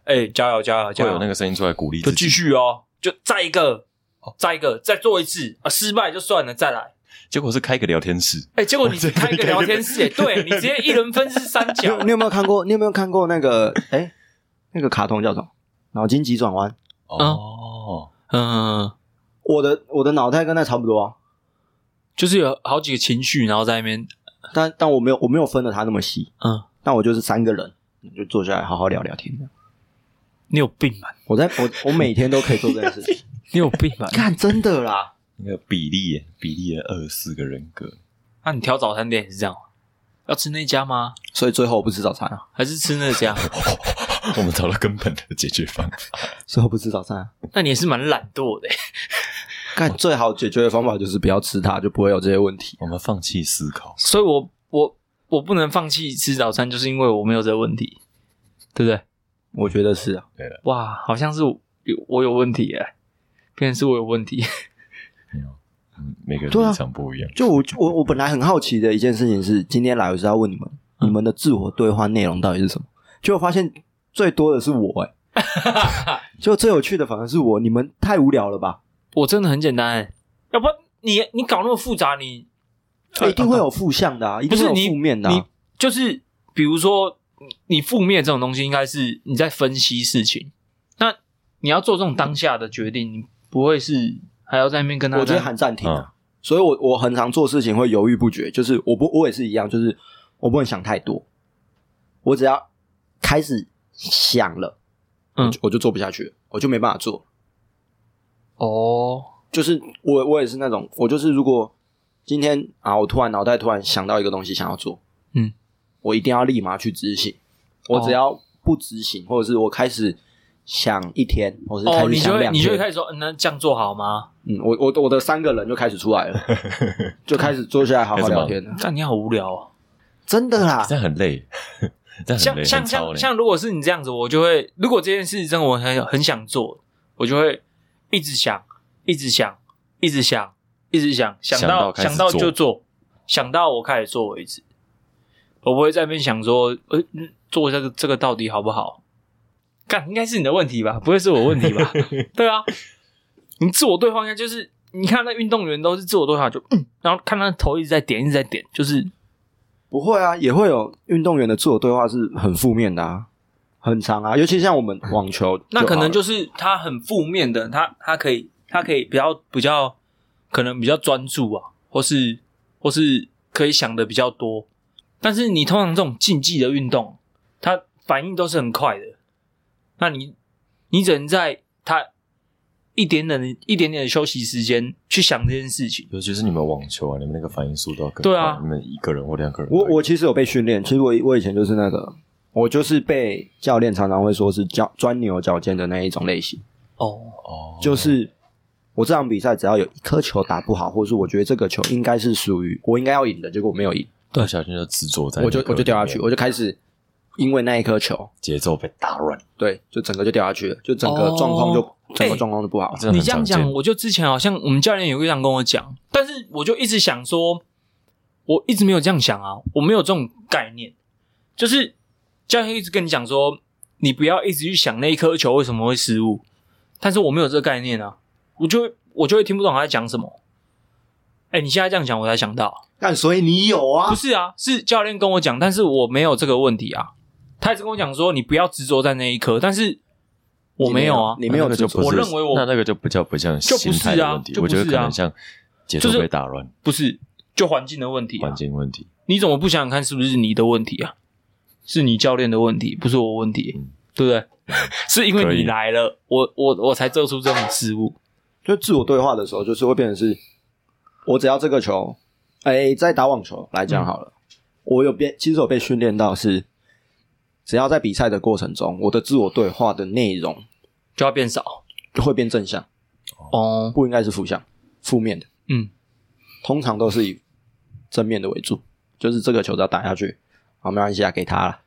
[SPEAKER 1] 哎、加油加油加油！
[SPEAKER 3] 会有那个声音出来鼓励
[SPEAKER 1] 就继
[SPEAKER 3] 自己。
[SPEAKER 1] 续哦，就再一个，再一个，再做一次啊！失败就算了，再来。
[SPEAKER 3] 结果是开个聊天室，
[SPEAKER 1] 哎、结果你开一个聊天室，哎，对你直接一人分饰三角
[SPEAKER 2] 你有，你有没有看过？你有没有看过那个？哎，那个卡通叫什么？脑筋急转弯。
[SPEAKER 3] 哦，
[SPEAKER 1] 嗯，
[SPEAKER 2] 我的我的脑袋跟那差不多啊，
[SPEAKER 1] 就是有好几个情绪，然后在那边，
[SPEAKER 2] 但但我没有我没有分的他那么细，
[SPEAKER 1] 嗯，
[SPEAKER 2] 但我就是三个人就坐下来好好聊聊天。
[SPEAKER 1] 你有病吧？
[SPEAKER 2] 我在我我每天都可以做这件事情。[laughs]
[SPEAKER 1] 你有病吧？
[SPEAKER 2] 看，真的啦，
[SPEAKER 3] 那个比例，比例的二十四个人格，
[SPEAKER 1] 那你挑早餐店也是这样？要吃那家吗？
[SPEAKER 2] 所以最后我不吃早餐啊，
[SPEAKER 1] 还是吃那家？[laughs]
[SPEAKER 3] 我们找到根本的解决方法。[laughs]
[SPEAKER 2] 最后不吃早餐啊。
[SPEAKER 1] 那你也是蛮懒惰的、欸。
[SPEAKER 2] 看，最好解决的方法就是不要吃它，就不会有这些问题。
[SPEAKER 3] 我们放弃思考，
[SPEAKER 1] 所以我我我不能放弃吃早餐，就是因为我没有这个问题，对不对？
[SPEAKER 2] 我觉得是啊，
[SPEAKER 3] 对了，
[SPEAKER 1] 哇，好像是我有我有问题哎、变成是我有问题。[laughs]
[SPEAKER 3] 没有，嗯，每个立场不一样。
[SPEAKER 2] 就我我我本来很好奇的一件事情是，今天来我是要问你们，你们的自我对话内容到底是什么？结果发现最多的是我、哎，[laughs] 就最有趣的反而是我，你们太无聊了吧？
[SPEAKER 1] 我真的很简单、欸，要不你你搞那么复杂，你
[SPEAKER 2] 一定会有负向的啊，一定会有负面的、
[SPEAKER 1] 你
[SPEAKER 2] 啊。
[SPEAKER 1] 就是比如说你负面这种东西，应该是你在分析事情。那你要做这种当下的决定，你不会是还要在那边跟他
[SPEAKER 2] 我直接喊暂停啊。所以我我很常做事情会犹豫不决，就是我不我也是一样，就是我不能想太多，我只要开始想了，
[SPEAKER 1] 嗯
[SPEAKER 2] 我就我就做不下去了，我就没办法做。
[SPEAKER 1] 哦，
[SPEAKER 2] 就是我我也是那种，我就是如果今天啊，我突然脑袋突然想到一个东西想要做，
[SPEAKER 1] 嗯，
[SPEAKER 2] 我一定要立马去执行。我只要不执行，或者是我开始想一天，或者是开
[SPEAKER 1] 哦，
[SPEAKER 2] 始
[SPEAKER 1] 你就会
[SPEAKER 2] 想两天，
[SPEAKER 1] 你就会开始说，嗯那这样做好吗？
[SPEAKER 2] 嗯，我我我的三个人就开始出来了，就开始坐下来好好聊天了。
[SPEAKER 1] 干你好无聊哦。
[SPEAKER 2] 真的啦
[SPEAKER 3] 这，样很累，这样很累，
[SPEAKER 1] 像像
[SPEAKER 3] 很超累。
[SPEAKER 1] 像像，如果是你这样子，我就会，如果这件事真的我很很想做，我就会一直想，一直想，一直想，一直想，想
[SPEAKER 3] 想到开始
[SPEAKER 1] 到想到
[SPEAKER 3] 做
[SPEAKER 1] 就做，想到我开始做为止。我不会在那边想说，呃，嗯做这个这个到底好不好？干，应该是你的问题吧，不会是我问题吧？[laughs] 对啊，你自我对话应该就是，你看那运动员都是自我对话，就嗯，然后看他头一直在点，一直在点，就是
[SPEAKER 2] 不会啊，也会有运动员的自我对话是很负面的啊，很长啊，尤其像我们网球，
[SPEAKER 1] 那可能就是他很负面的，他他可以他可以比较比较可能比较专注啊，或是或是可以想的比较多。但是你通常这种竞技的运动，它反应都是很快的，那你你只能在它一点点的一点点的休息时间去想这件事情。
[SPEAKER 3] 尤其是你们网球啊，你们那个反应速度要更快。
[SPEAKER 1] 对啊。
[SPEAKER 3] 你们一个人或两个人，
[SPEAKER 2] 我我其实有被训练，其实我我以前就是那个，我就是被教练常常会说是脚钻牛角尖的那一种类型，
[SPEAKER 1] 哦，
[SPEAKER 3] 哦，
[SPEAKER 2] 就是我这场比赛只要有一颗球打不好，或者是我觉得这个球应该是属于我应该要赢的，结果我没有赢，
[SPEAKER 3] 不小心就执着在，
[SPEAKER 2] 我就我就掉下去，我就开始因为那一颗球，
[SPEAKER 3] 节奏被打乱。
[SPEAKER 2] 对，就整个就掉下去了，就整个状况就、
[SPEAKER 1] 哦
[SPEAKER 2] 整个
[SPEAKER 1] 哎
[SPEAKER 2] 状况就不好。
[SPEAKER 1] 你这样讲，我就之前好像我们教练有这样跟我讲，但是我就一直想说，我一直没有这样想啊，我没有这种概念，就是教练一直跟你讲说，你不要一直去想那一颗球为什么会失误，但是我没有这个概念啊，我就会我就会听不懂他在讲什么。哎，你现在这样讲，我才想到，
[SPEAKER 2] 但所以你有啊
[SPEAKER 1] 不？是啊，是教练跟我讲，但是我没有这个问题啊。他一直跟我讲说，你不要执着在那一刻，但是我没有啊。
[SPEAKER 2] 你没有执着
[SPEAKER 1] 我认为我
[SPEAKER 3] 那那个就不叫不像
[SPEAKER 1] 就不是啊
[SPEAKER 3] 心态的问题，
[SPEAKER 1] 就不是啊
[SPEAKER 3] 我觉得可能像节奏
[SPEAKER 1] 就是
[SPEAKER 3] 被打乱，
[SPEAKER 1] 不是，就环境的问题、啊
[SPEAKER 3] 环。境问题。
[SPEAKER 1] 你怎么不想想看，是不是你的问题啊？是你教练的问题，不是我问题，
[SPEAKER 3] 嗯
[SPEAKER 1] 对不对？[laughs] 是因为你来了，我我我才做出这种失误。
[SPEAKER 2] 就自我对话的时候，就是会变成是，我只要这个球，哎，在打网球来讲好了，我有被其实有被训练到是，只要在比赛的过程中，我的自我对话的内容
[SPEAKER 1] 就要变少就
[SPEAKER 2] 会变正向，
[SPEAKER 1] 哦。
[SPEAKER 2] 不应该是负向、负面的，
[SPEAKER 1] 嗯，
[SPEAKER 2] 通常都是以正面的为主，就是这个球只要打下去，好，没关系啊，给他 [laughs] 了，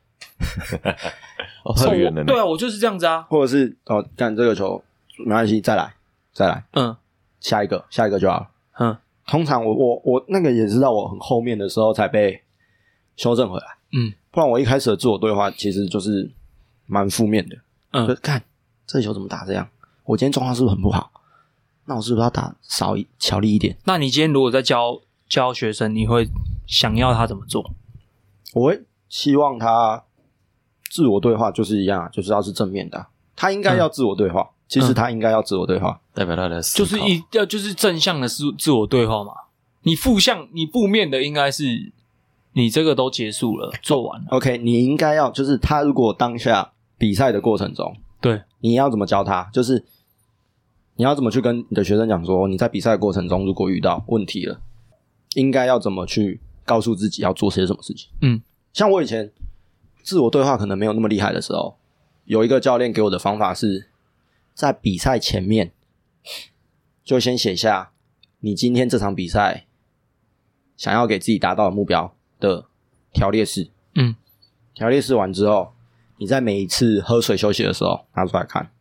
[SPEAKER 3] 哦，很远的
[SPEAKER 1] 对。啊，我就是这样子啊。
[SPEAKER 2] 或者是哦，干这个球没关系，再来，再来，
[SPEAKER 1] 嗯
[SPEAKER 2] 下一个，下一个就好了。
[SPEAKER 1] 嗯
[SPEAKER 2] 通常我我我那个也是到我很后面的时候才被修正回来，
[SPEAKER 1] 嗯。
[SPEAKER 2] 不然我一开始的自我对话其实就是蛮负面的，就
[SPEAKER 1] 嗯，
[SPEAKER 2] 看这球怎么打这样，我今天状况是不是很不好？那我是不是要打少一巧力一点？
[SPEAKER 1] 那你今天如果在教教学生，你会想要他怎么做？
[SPEAKER 2] 我会希望他自我对话就是一样啊，就是要是正面的啊、他应该要自我对话，其实他应该要自我对话，
[SPEAKER 3] 代表他的思考
[SPEAKER 1] 就是一要就是正向的自自我对话嘛。你负向你负面的应该是你这个都结束了，做完了。
[SPEAKER 2] OK，你应该要就是他如果当下比赛的过程中，
[SPEAKER 1] 对，
[SPEAKER 2] 你要怎么教他？就是你要怎么去跟你的学生讲说，你在比赛的过程中如果遇到问题了，应该要怎么去告诉自己要做些什么事情？
[SPEAKER 1] 嗯，
[SPEAKER 2] 像我以前自我对话可能没有那么厉害的时候，有一个教练给我的方法是在比赛前面就先写下你今天这场比赛想要给自己达到的目标的条列式。
[SPEAKER 1] 嗯，
[SPEAKER 2] 条列式完之后，你在每一次喝水休息的时候拿出来看，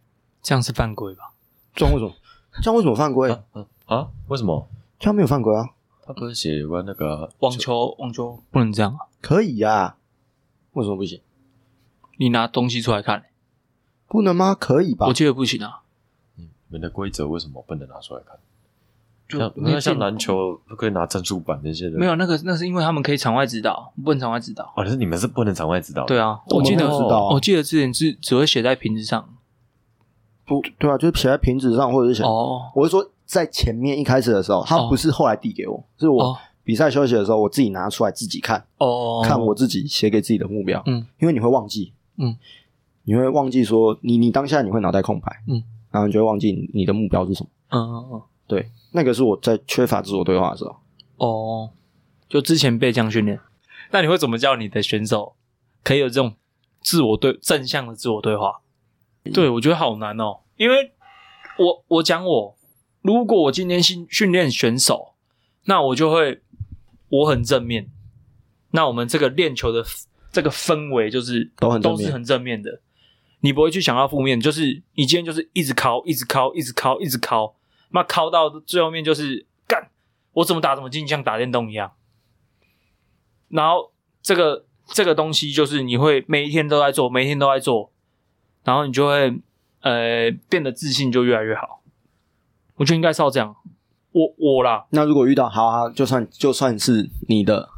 [SPEAKER 1] 这样是犯规吧？
[SPEAKER 2] 这样为什么？这样为什么犯规？
[SPEAKER 3] 啊啊啊！为什么？
[SPEAKER 2] 这样没有犯规啊？
[SPEAKER 3] 他不是写有关那个
[SPEAKER 1] 网球网球不能这样啊！
[SPEAKER 2] 可以呀、为什么不行？
[SPEAKER 1] 你拿东西出来看，
[SPEAKER 2] 不能吗？可以吧
[SPEAKER 1] 我？记得不行啊。
[SPEAKER 3] 你们的规则为什么不能拿出来看？
[SPEAKER 1] 就
[SPEAKER 3] 像那像篮球不可以拿战术板那些的，
[SPEAKER 1] 没有那个，那是因为他们可以场外指导，不能场外指导。
[SPEAKER 3] 哦，但是你们是不能场外指导的。
[SPEAKER 1] 对啊，
[SPEAKER 2] 我
[SPEAKER 1] 我记得
[SPEAKER 2] 没有知道啊
[SPEAKER 1] 我记得之前是只会写在瓶子上。
[SPEAKER 2] 不对啊，就是写在瓶子上，或者是写。
[SPEAKER 1] 哦
[SPEAKER 2] 我是说，在前面一开始的时候，他
[SPEAKER 1] 哦
[SPEAKER 2] 不是后来递给我，是我
[SPEAKER 1] 哦
[SPEAKER 2] 比赛休息的时候，我自己拿出来自己看，
[SPEAKER 1] 哦，
[SPEAKER 2] 看我自己写给自己的目标。
[SPEAKER 1] 嗯，
[SPEAKER 2] 因为你会忘记，
[SPEAKER 1] 嗯，
[SPEAKER 2] 你会忘记说你你当下你会脑袋空白，
[SPEAKER 1] 嗯，
[SPEAKER 2] 然后你就会忘记你你的目标是什么。
[SPEAKER 1] 嗯嗯嗯
[SPEAKER 2] 对，那个是我在缺乏自我对话的时候。
[SPEAKER 1] 哦，就之前被这样训练，那你会怎么教你的选手可以有这种自我对正向的自我对话？对我觉得好难哦，因为我我讲我，如果我今天训训练选手，那我就会我很正面，那我们这个练球的这个氛围就是
[SPEAKER 2] 都很
[SPEAKER 1] 都是很正面的，你不会去想到负面，就是你今天就是一直敲，一直敲，一直敲，一直敲，那敲到最后面就是干，我怎么打怎么进，像打电动一样。然后这个这个东西就是你会每一天都在做，每一天都在做，然后你就会呃变得自信就越来越好。我觉得应该是要这样。我我啦，
[SPEAKER 2] 那如果遇到好啊，就算就算是你的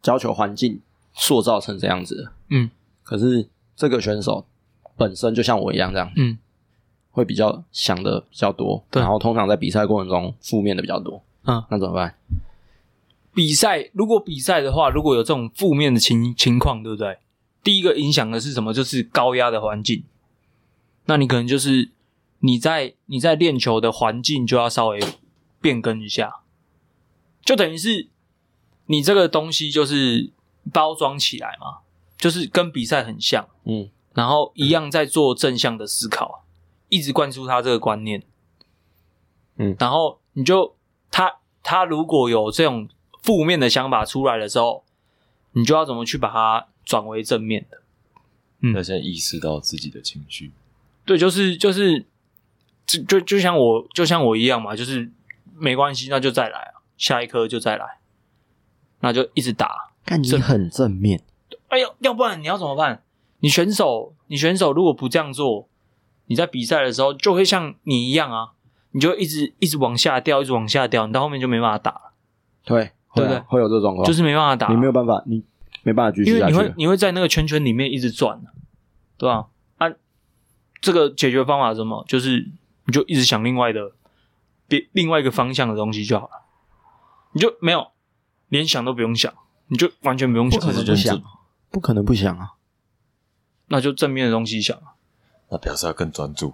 [SPEAKER 2] 教球环境塑造成这样子，
[SPEAKER 1] 嗯
[SPEAKER 2] 可是这个选手本身就像我一样这样，
[SPEAKER 1] 嗯
[SPEAKER 2] 会比较想的比较多，
[SPEAKER 1] 对
[SPEAKER 2] 然后通常在比赛过程中负面的比较多，
[SPEAKER 1] 嗯，
[SPEAKER 2] 那怎么办？
[SPEAKER 1] 比赛如果比赛的话，如果有这种负面的情情况，对不对？第一个影响的是什么？就是高压的环境。那你可能就是你在你在练球的环境就要稍微变更一下，就等于是你这个东西就是包装起来嘛，就是跟比赛很像，
[SPEAKER 2] 嗯，
[SPEAKER 1] 然后一样在做正向的思考，一直灌输他这个观念。
[SPEAKER 2] 嗯
[SPEAKER 1] 然后你就他他如果有这种负面的想法出来的时候，你就要怎么去把它转为正面的？嗯
[SPEAKER 3] 他先意识到自己的情绪。
[SPEAKER 1] 对，就是就是就就就像我就像我一样嘛，就是没关系，那就再来啊，下一颗就再来，那就一直打。
[SPEAKER 2] 看你很正面，
[SPEAKER 1] 哎呦，要不然你要怎么办？你选手，你选手如果不这样做，你在比赛的时候就会像你一样啊，你就一直一直往下掉，一直往下掉，你到后面就没办法打了，
[SPEAKER 2] 对，
[SPEAKER 1] 对不对
[SPEAKER 2] 会有这种状况，
[SPEAKER 1] 就是没办法打，
[SPEAKER 2] 你没有办法，你没办法继
[SPEAKER 1] 因为
[SPEAKER 2] 续下去了。
[SPEAKER 1] 你会你会在那个圈圈里面一直转，对吧、啊？这个解决方法是什么？就是你就一直想另外的别另外一个方向的东西就好了，你就没有连想都不用想，你就完全不用想，
[SPEAKER 2] 不可能
[SPEAKER 3] 就
[SPEAKER 2] 想，不可能不想啊！
[SPEAKER 1] 那就正面的东西想啊。
[SPEAKER 3] 那表示要更专注，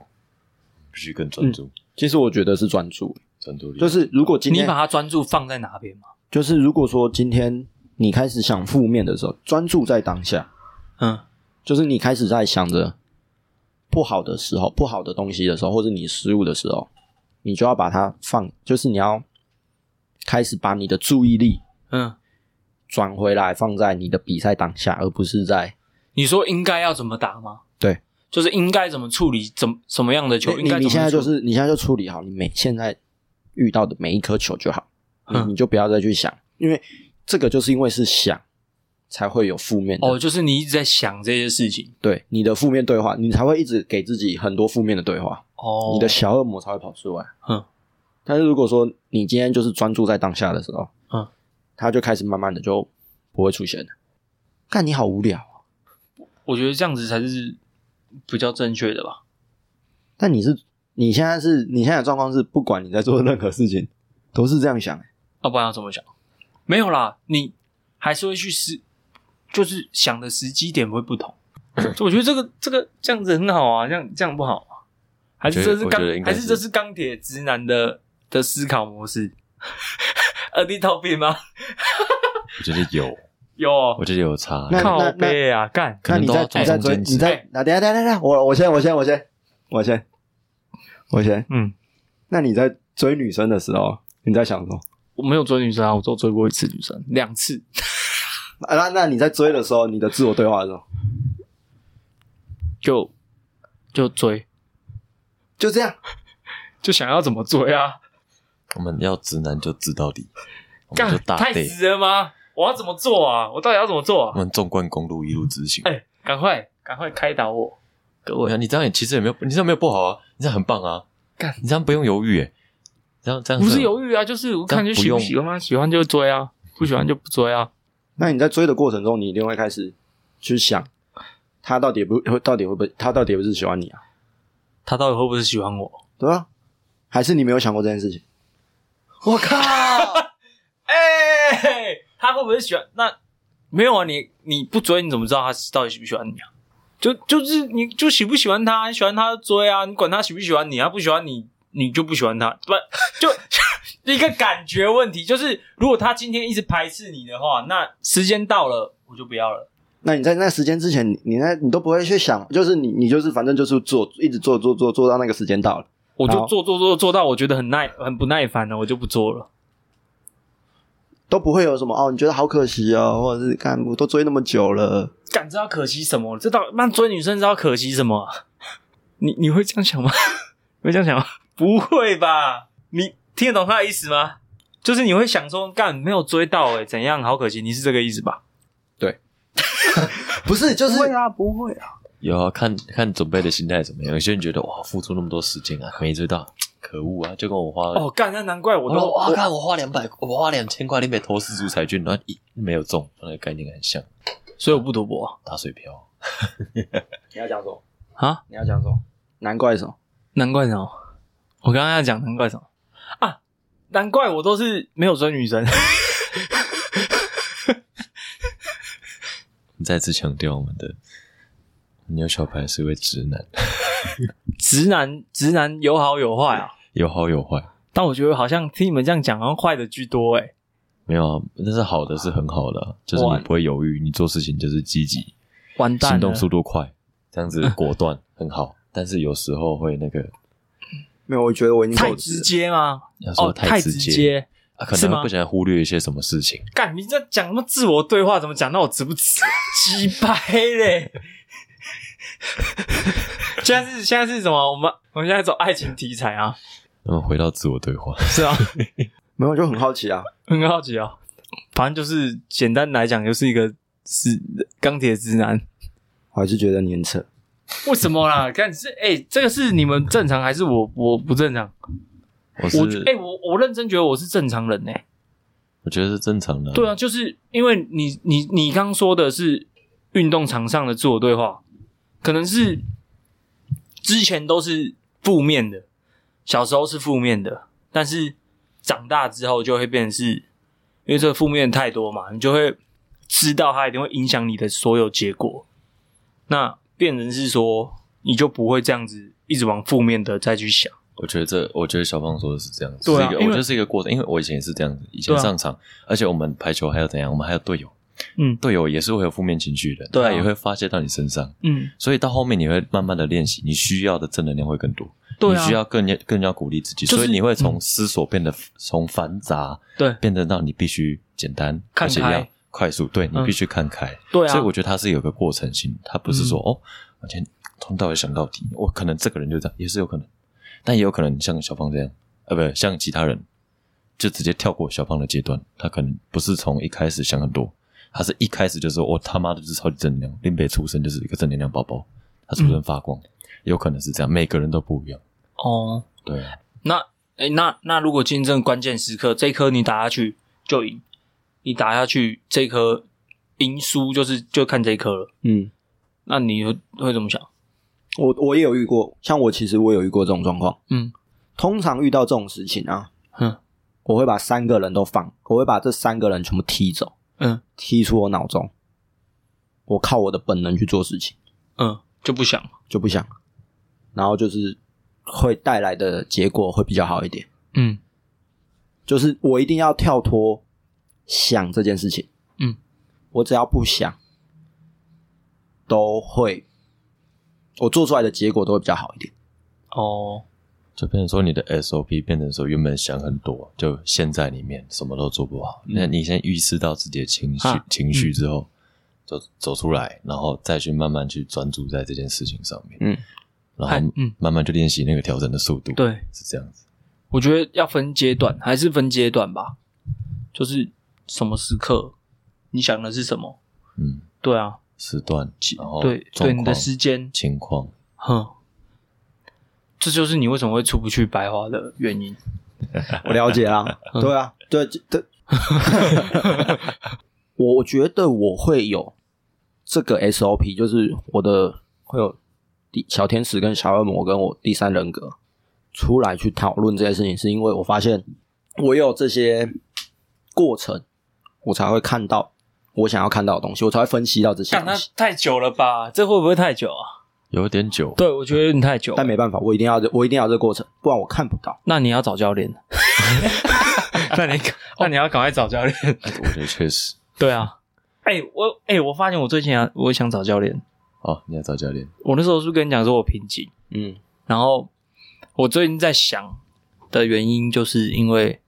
[SPEAKER 3] 必须更专注，
[SPEAKER 2] 其实我觉得是专注，
[SPEAKER 3] 专注力
[SPEAKER 2] 就是如果今天
[SPEAKER 1] 你把它专注放在哪边嘛？
[SPEAKER 2] 就是如果说今天你开始想负面的时候，专注在当下，
[SPEAKER 1] 嗯
[SPEAKER 2] 就是你开始在想着不好的时候、不好的东西的时候，或者你失误的时候，你就要把它放，就是你要开始把你的注意力
[SPEAKER 1] 嗯，
[SPEAKER 2] 转回来，放在你的比赛当下，而不是在
[SPEAKER 1] 你说应该要怎么打吗？
[SPEAKER 2] 对，
[SPEAKER 1] 就是应该怎么处理，怎么什么样的球应
[SPEAKER 2] 你你
[SPEAKER 1] 该怎么
[SPEAKER 2] 现在就是你现在就处理好你每现在遇到的每一颗球就好，你
[SPEAKER 1] 嗯。
[SPEAKER 2] 你就不要再去想，因为这个就是因为是想才会有负面的。
[SPEAKER 1] 哦，就是你一直在想这些事情。
[SPEAKER 2] 对你的负面对话，你才会一直给自己很多负面的对话，
[SPEAKER 1] 哦，
[SPEAKER 2] 你的小恶魔才会跑出来。
[SPEAKER 1] 嗯，
[SPEAKER 2] 但是如果说你今天就是专注在当下的时候，
[SPEAKER 1] 嗯，
[SPEAKER 2] 他就开始慢慢的就不会出现了。看你好无聊啊，
[SPEAKER 1] 我觉得这样子才是比较正确的吧。
[SPEAKER 2] 但你是你现在是你现在的状况是，不管你在做任何事情，都是这样想、欸。
[SPEAKER 1] 要不然要怎么想？没有啦，你还是会去思，就是想的时机点会不同。[laughs] 我觉得这个这个这样子很好啊，这样这样不好啊？还是这是
[SPEAKER 3] 我
[SPEAKER 1] 钢还是这是钢铁直男的的思考模式？a little bit 吗？[laughs]
[SPEAKER 3] 我觉得有，
[SPEAKER 1] 有哦
[SPEAKER 3] 我觉得有差。
[SPEAKER 2] 那
[SPEAKER 1] 靠背啊，干
[SPEAKER 2] 那你在
[SPEAKER 3] 可能都要抓
[SPEAKER 2] 你在追你在那等一下等一下等一下，我我先我先我先我先我先。
[SPEAKER 1] 嗯，
[SPEAKER 2] 那你在追女生的时候，你在想什么？
[SPEAKER 1] 我没有追女生啊，我只有追过一次女生，两次。
[SPEAKER 2] 啊那那你在追的时候，你的自我对话是什么？
[SPEAKER 1] 就就追，
[SPEAKER 2] 就这样。
[SPEAKER 1] 就想要怎么追啊？
[SPEAKER 3] 我们要直男就直到底，我们就
[SPEAKER 1] 干太直了吗？我要怎么做啊？我到底要怎么做啊？
[SPEAKER 3] 我们纵贯公路一路直行。
[SPEAKER 1] 哎、赶快赶快开导我，各位
[SPEAKER 3] 对啊，！你这样也其实也没有，你这样没有不好啊，你这样很棒啊，
[SPEAKER 1] 干
[SPEAKER 3] 你这样不用犹豫，哎，这样这样
[SPEAKER 1] 不是犹豫啊，就是我看就喜不喜欢啊，喜欢就追啊，不喜欢就不追啊。
[SPEAKER 2] 那你在追的过程中，你一定会开始去想，他到底不会，到底会不会，他到底会不是喜欢你啊？
[SPEAKER 1] 他到底会不会喜欢我？
[SPEAKER 2] 对啊？还是你没有想过这件事情？
[SPEAKER 1] 我靠！[laughs] 哎、他会不会喜欢？那没有啊，你你不追，你怎么知道他到底喜不喜欢你啊？就就是你就喜不喜欢他，你喜欢他就追啊，你管他喜不喜欢你，他不喜欢你，你就不喜欢他，不就 [laughs] 一个感觉问题。就是如果他今天一直排斥你的话，那时间到了我就不要了。
[SPEAKER 2] 那你在那时间之前，你你那你都不会去想，就是你你就是反正就是做，一直做做做做到那个时间到了，好
[SPEAKER 1] 我就做做做做到我觉得很耐很不耐烦了，我就不做了。
[SPEAKER 2] 都不会有什么哦，你觉得好可惜哦，或者是干我都追那么久了，
[SPEAKER 1] 干，知道可惜什么？这到那追女生知道可惜什么啊？[laughs] 你你会这样想吗？[laughs] 会这样想吗？不会吧？你听得懂他的意思吗？就是你会想说，干没有追到、欸，怎样？好可惜，你是这个意思吧？
[SPEAKER 2] 对 [laughs] 不是就是
[SPEAKER 1] 啊，不会啊。
[SPEAKER 3] 有啊，看看准备的心态怎么样。有些人觉得哇，付出那么多时间啊，没追到，[tsk] 可恶啊！就跟我花
[SPEAKER 1] 哦，干，那难怪我都
[SPEAKER 3] 哇，看我花两百，我花两千块，你没投四注彩券，然后一没有中，那个概念很像
[SPEAKER 1] 所以我不赌博啊
[SPEAKER 3] 打水漂。[laughs]
[SPEAKER 2] 你要讲什么？
[SPEAKER 1] 啊，
[SPEAKER 2] 你要讲什么？难怪什么？
[SPEAKER 1] 难怪什么？我刚刚要讲难怪什么啊？难怪我都是没有追女生。[laughs]
[SPEAKER 3] 再次强调我们的牛小排是位直男，[laughs]
[SPEAKER 1] 直男，直男有好有坏啊。
[SPEAKER 3] 有好有坏。
[SPEAKER 1] 但我觉得好像听你们这样讲，好像坏的居多哎、
[SPEAKER 3] 没有啊，但是好的是很好的啊、就是你不会犹豫，你做事情就是积极，
[SPEAKER 1] 完蛋，
[SPEAKER 3] 行动速度快，这样子果断很好。但是有时候会那个，
[SPEAKER 2] 没有，我觉得我已经
[SPEAKER 1] 太直。接吗？
[SPEAKER 3] 要说
[SPEAKER 1] 哦，太
[SPEAKER 3] 直
[SPEAKER 1] 直接。
[SPEAKER 3] 啊，可能不小心忽略一些什么事情。
[SPEAKER 1] 干，你在讲什么自我对话？怎么讲到我直不直？[laughs] 鸡掰嘞！[laughs] 现在是现在是什么？我们我们现在走爱情题材啊？
[SPEAKER 3] 那么回到自我对话，
[SPEAKER 1] 是啊，[laughs]
[SPEAKER 2] 没有，就很好奇啊。
[SPEAKER 1] 很好奇啊。反正就是简单来讲，就是一个是钢铁直男。
[SPEAKER 2] 我还是觉得你很扯。
[SPEAKER 1] 为什么啦？看是哎、这个是你们正常还是我我不正常？
[SPEAKER 3] 我是
[SPEAKER 1] 我哎、我我认真觉得我是正常人呢、
[SPEAKER 3] 我觉得是正常的。
[SPEAKER 1] 对啊，就是因为你你你刚说的是运动场上的自我对话，可能是之前都是负面的，小时候是负面的，但是长大之后就会变成是，因为这个负面太多嘛，你就会知道它一定会影响你的所有结果，那变成是说你就不会这样子一直往负面的再去想。
[SPEAKER 3] 我觉得这，我觉得小胖说的是这样子，
[SPEAKER 1] 对啊
[SPEAKER 3] 是一个我觉得是一个过程，因为我以前也是这样子，以前上场，而且我们排球还有怎样，我们还有队友，
[SPEAKER 1] 嗯。
[SPEAKER 3] 队友也是会有负面情绪的，
[SPEAKER 1] 对啊。
[SPEAKER 3] 他也会发泄到你身上，
[SPEAKER 1] 嗯，
[SPEAKER 3] 所以到后面你会慢慢的练习，你需要的正能量会更多，
[SPEAKER 1] 对啊，
[SPEAKER 3] 你需要更加更加鼓励自己，
[SPEAKER 1] 就是
[SPEAKER 3] 所以你会从思索变得从繁杂
[SPEAKER 1] 对。
[SPEAKER 3] 变得到你必须简单，
[SPEAKER 1] 看开。
[SPEAKER 3] 而且要快速，对你
[SPEAKER 1] 嗯
[SPEAKER 3] 必须看开，
[SPEAKER 1] 对啊，
[SPEAKER 3] 所以我觉得它是有个过程性，它不是说、哦，我今天从头想到底，我可能这个人就这样，也是有可能，但也有可能像小胖这样，呃，不，像其他人就直接跳过小胖的阶段，他可能不是从一开始想很多，他是一开始就说我、他妈的就是超级正能量，林北出生就是一个正能量宝宝，他出生发光，有可能是这样，每个人都不一样，
[SPEAKER 1] 哦。
[SPEAKER 3] 对啊，
[SPEAKER 1] 那诶，那那如果今天这个关键时刻，这一颗你打下去就赢，你打下去这颗赢输就是就看这一颗了。
[SPEAKER 2] 嗯，
[SPEAKER 1] 那你会会怎么想？
[SPEAKER 2] 我我也有遇过，像我其实我有遇过这种状况。
[SPEAKER 1] 嗯
[SPEAKER 2] 通常遇到这种事情啊，
[SPEAKER 1] 哼
[SPEAKER 2] 我会把三个人都放，我会把这三个人全部踢走，
[SPEAKER 1] 嗯
[SPEAKER 2] 踢出我脑中。我靠我的本能去做事情，
[SPEAKER 1] 嗯，就不想。
[SPEAKER 2] 就不想，然后就是会带来的结果会比较好一点。
[SPEAKER 1] 嗯
[SPEAKER 2] 就是我一定要跳脱想这件事情，
[SPEAKER 1] 嗯，
[SPEAKER 2] 我只要不想，都会，我做出来的结果都会比较好一点。
[SPEAKER 1] 哦，
[SPEAKER 3] 就变成说你的 SOP 变成说原本想很多，就陷在里面什么都做不好。那、你先预示到自己的情绪、
[SPEAKER 1] 啊 [laughs]
[SPEAKER 3] 情绪之后，就走出来，然后再去慢慢去专注在这件事情上面。
[SPEAKER 2] 嗯，
[SPEAKER 3] 然
[SPEAKER 1] 嗨
[SPEAKER 3] 后
[SPEAKER 1] 嗯
[SPEAKER 3] 慢慢去练习那个调整的速度。，
[SPEAKER 1] 对，
[SPEAKER 3] 是这样子。
[SPEAKER 1] 我觉得要分阶段，还是分阶段吧。就是什么时刻，你想的是什么？
[SPEAKER 3] 嗯，
[SPEAKER 1] 对啊，
[SPEAKER 3] 时段，然后
[SPEAKER 1] 对，你的时间，
[SPEAKER 3] 情况，
[SPEAKER 1] 哼，这就是你为什么会出不去白花的原因。[laughs]
[SPEAKER 2] 我了解啊，对啊，对对，[laughs] 我我觉得我会有这个 SOP，就是我的会有第小天使跟小恶魔跟我第三人格出来去讨论这件事情，是因为我发现我有这些过程，我才会看到我想要看到的东西，我才会分析到这些
[SPEAKER 1] 干，
[SPEAKER 2] 东西。
[SPEAKER 1] 那太久了吧？这会不会太久啊？
[SPEAKER 3] 有点久。
[SPEAKER 1] 对，我觉得有点太久了。
[SPEAKER 2] 但没办法，我一定要我一定要有这个过程，不然我看不到。[laughs]
[SPEAKER 1] 那你要找教练。[laughs] 那你 [laughs] 那你要赶快找教练。
[SPEAKER 3] 我觉得确实。
[SPEAKER 1] 对啊，哎、我哎、我发现我最近啊，我想找教练。
[SPEAKER 3] 哦，你要找教练，
[SPEAKER 1] 我那时候是不是跟你讲说我瓶颈，
[SPEAKER 2] 嗯，
[SPEAKER 1] 然后我最近在想的原因，就是因为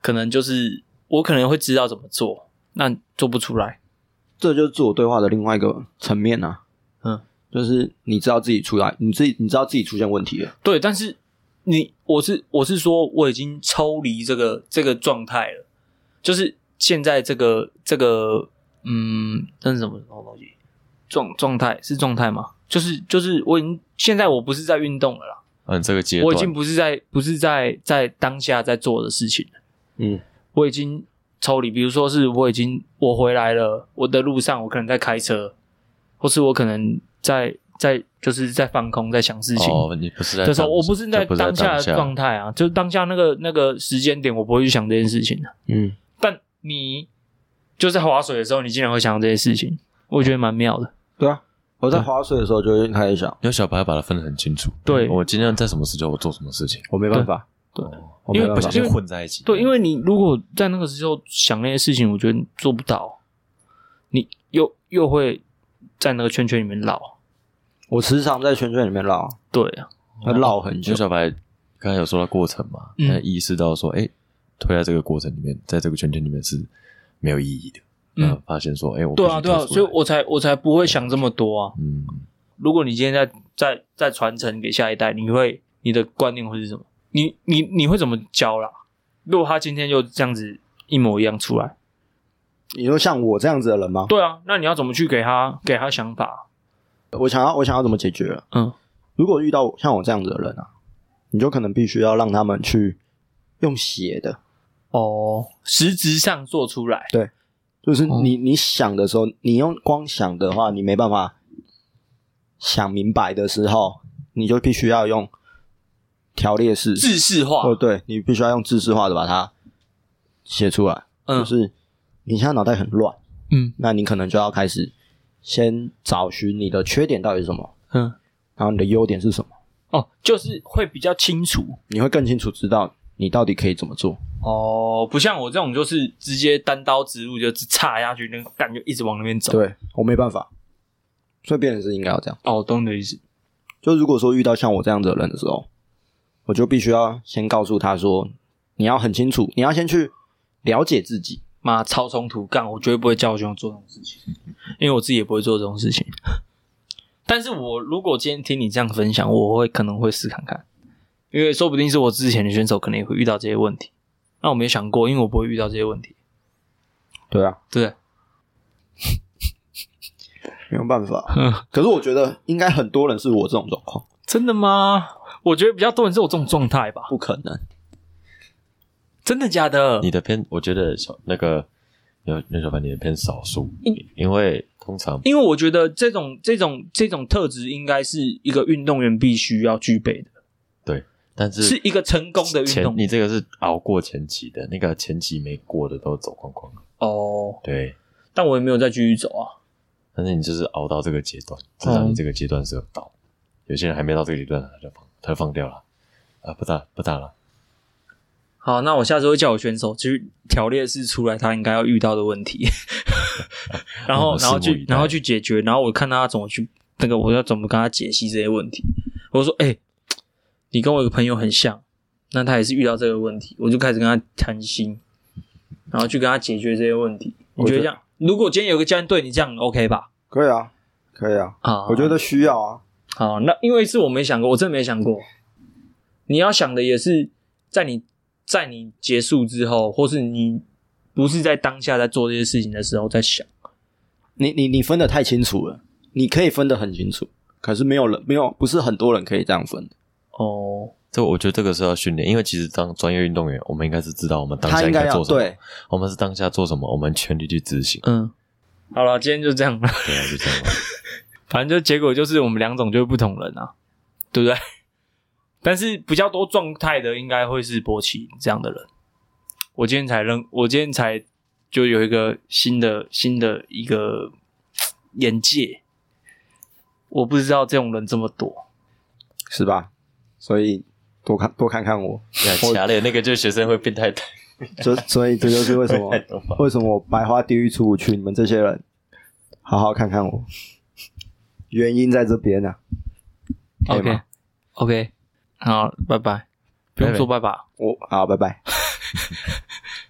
[SPEAKER 1] 可能就是我可能会知道怎么做，那做不出来。
[SPEAKER 2] 这就是自我对话的另外一个层面啊。
[SPEAKER 1] 嗯，
[SPEAKER 2] 就是你知道自己出来，你自己你知道自己出现问题了。
[SPEAKER 1] 对，但是你我是我是说我已经抽离这个这个状态了，就是现在这个这个嗯，这是什么什么东西？状状态是状态吗？就是就是我已经现在我不是在运动了啦，
[SPEAKER 3] 嗯，这个阶段
[SPEAKER 1] 我已经不是在不是在在当下在做的事情了，
[SPEAKER 2] 嗯
[SPEAKER 1] 我已经抽离。比如说是我已经我回来了，我的路上我可能在开车，或是我可能在在就是在放空在想事情。
[SPEAKER 3] 哦，你不是在
[SPEAKER 1] 的时候，我不是在当下的状态啊，就是当下那个那个时间点，我不会去想这件事情的。
[SPEAKER 2] 嗯，
[SPEAKER 1] 但你就在划水的时候，你竟然会想到这些事情，我觉得蛮妙的。
[SPEAKER 2] 对啊。我在划水的时候就会开始想，
[SPEAKER 3] 有小白把它分得很清楚。
[SPEAKER 1] 对
[SPEAKER 3] 我今天在什么时间我做什么事情，
[SPEAKER 2] 我没办法，
[SPEAKER 1] 对，
[SPEAKER 3] 因为不小。心混在一起。
[SPEAKER 1] 对，因为你如果在那个时候想那些事情，我觉得做不到，你又又会在那个圈圈里面绕。
[SPEAKER 2] 我时常在圈圈里面绕，
[SPEAKER 1] 对啊，
[SPEAKER 2] 会绕很久
[SPEAKER 3] 有。小白刚才有说到过程嘛，
[SPEAKER 1] 嗯
[SPEAKER 3] 他意识到说，哎，推在这个过程里面，在这个圈圈里面是没有意义的。
[SPEAKER 1] 嗯
[SPEAKER 3] 嗯，发现说，哎，我
[SPEAKER 1] 对啊，对啊，
[SPEAKER 3] 跳出来
[SPEAKER 1] 所以我才我才不会想这么多啊。
[SPEAKER 3] 嗯，
[SPEAKER 1] 如果你今天在在在传承给下一代，你会你的观念会是什么？你你你会怎么教啦？如果他今天就这样子一模一样出来，
[SPEAKER 2] 你说像我这样子的人吗？
[SPEAKER 1] 对啊，那你要怎么去给他给他想法？
[SPEAKER 2] 我想要我想要怎么解决？
[SPEAKER 1] 嗯
[SPEAKER 2] 如果遇到像我这样子的人啊，你就可能必须要让他们去用写的，
[SPEAKER 1] 哦，实质上做出来，对
[SPEAKER 2] 就是
[SPEAKER 1] 哦
[SPEAKER 2] 你、你想的时候，你用光想的话，你没办法想明白的时候，你就必须要用条列式，
[SPEAKER 1] 制式化，
[SPEAKER 2] 哦，对你必须要用知识化的把它写出来。
[SPEAKER 1] 嗯
[SPEAKER 2] 就是你现在脑袋很乱，
[SPEAKER 1] 嗯
[SPEAKER 2] 那你可能就要开始先找寻你的缺点到底是什么，
[SPEAKER 1] 嗯，
[SPEAKER 2] 然后你的优点是什么，
[SPEAKER 1] 哦，就是会比较清楚。
[SPEAKER 2] 你会更清楚知道你到底可以怎么做。
[SPEAKER 1] 哦，不像我这种，就是直接单刀直入，就只插下去，那个感觉一直往那边走。，
[SPEAKER 2] 对我没办法，所以变成是应该要这样。
[SPEAKER 1] 哦，懂你的意思。
[SPEAKER 2] 就如果说遇到像我这样子的人的时候，我就必须要先告诉他说，你要很清楚，你要先去了解自己。
[SPEAKER 1] 妈，超冲突干，我绝对不会叫我兄做这种事情，因为我自己也不会做这种事情。但是我如果今天听你这样分享，我会可能会试看看，因为说不定是我之前的选手可能也会遇到这些问题。那我没想过，因为我不会遇到这些问题，
[SPEAKER 2] 对啊，
[SPEAKER 1] 对？
[SPEAKER 2] 没有办法。可是我觉得应该很多人是我这种状况，
[SPEAKER 1] 真的吗？我觉得比较多人是我这种状态吧。
[SPEAKER 2] 不可能。
[SPEAKER 1] 真的假的？
[SPEAKER 3] 你的偏，我觉得小那个有那小凡你的偏少数
[SPEAKER 1] 嗯，
[SPEAKER 3] 因为通常
[SPEAKER 1] 因为我觉得这种这种这种特质应该是一个运动员必须要具备的，
[SPEAKER 3] 对，但是
[SPEAKER 1] 是一个成功的运动员。
[SPEAKER 3] 你这个是熬过前期的，那个前期没过的都走光光了。
[SPEAKER 1] 哦，
[SPEAKER 3] 对，
[SPEAKER 1] 但我也没有再继续走啊。
[SPEAKER 3] 但是你就是熬到这个阶段，至少你这个阶段是有到。有些人还没到这个阶段，他就放他就放掉了啊，不打不打了。
[SPEAKER 1] 好，那我下次会叫我选手去条列式出来他应该要遇到的问题，[laughs] 然后然后去然后去解决，然后我看他怎么去那个我要怎么跟他解析这些问题。我说，哎、你跟我一个朋友很像，那他也是遇到这个问题，我就开始跟他谈心，然后去跟他解决这些问题。你觉得这样？如果今天有个教练对你这样 OK 吧？
[SPEAKER 2] 可以啊，可以啊，
[SPEAKER 1] 啊，
[SPEAKER 2] 我觉得需要啊。
[SPEAKER 1] 好，那因为是我没想过，我真的没想过。你要想的也是在你在你结束之后，或是你不是在当下在做这些事情的时候在想。
[SPEAKER 2] 你你你分的太清楚了，你可以分的很清楚，可是没有人没有不是很多人可以这样分的。
[SPEAKER 1] 哦，
[SPEAKER 3] 这我觉得这个是要训练，因为其实当专业运动员，我们应该是知道我们当下
[SPEAKER 2] 应该
[SPEAKER 3] 做什么，
[SPEAKER 2] 对，
[SPEAKER 3] 我们是当下做什么，我们全力去执行。
[SPEAKER 1] 嗯，好了，今天就这样了。
[SPEAKER 3] 对啊，就这样吧。[laughs]
[SPEAKER 1] 反正就结果就是我们两种就是不同人啊，对不对？但是比较多状态的应该会是波奇这样的人。我今天才认，我今天才就有一个新的新的一个眼界，我不知道这种人这么多。
[SPEAKER 2] 是吧？所以多看多看看我，
[SPEAKER 3] 对 [laughs] 啊，强烈那个就是学生会变态，
[SPEAKER 2] 的 [laughs] 所所以这就是为什么 [laughs] 为什么我白花地狱出不去，你们这些人好好看看我，原因在这边啊。可以
[SPEAKER 1] OK
[SPEAKER 2] 吗
[SPEAKER 1] OK，好，拜拜，不用说拜拜。
[SPEAKER 2] 我好，拜拜。[laughs]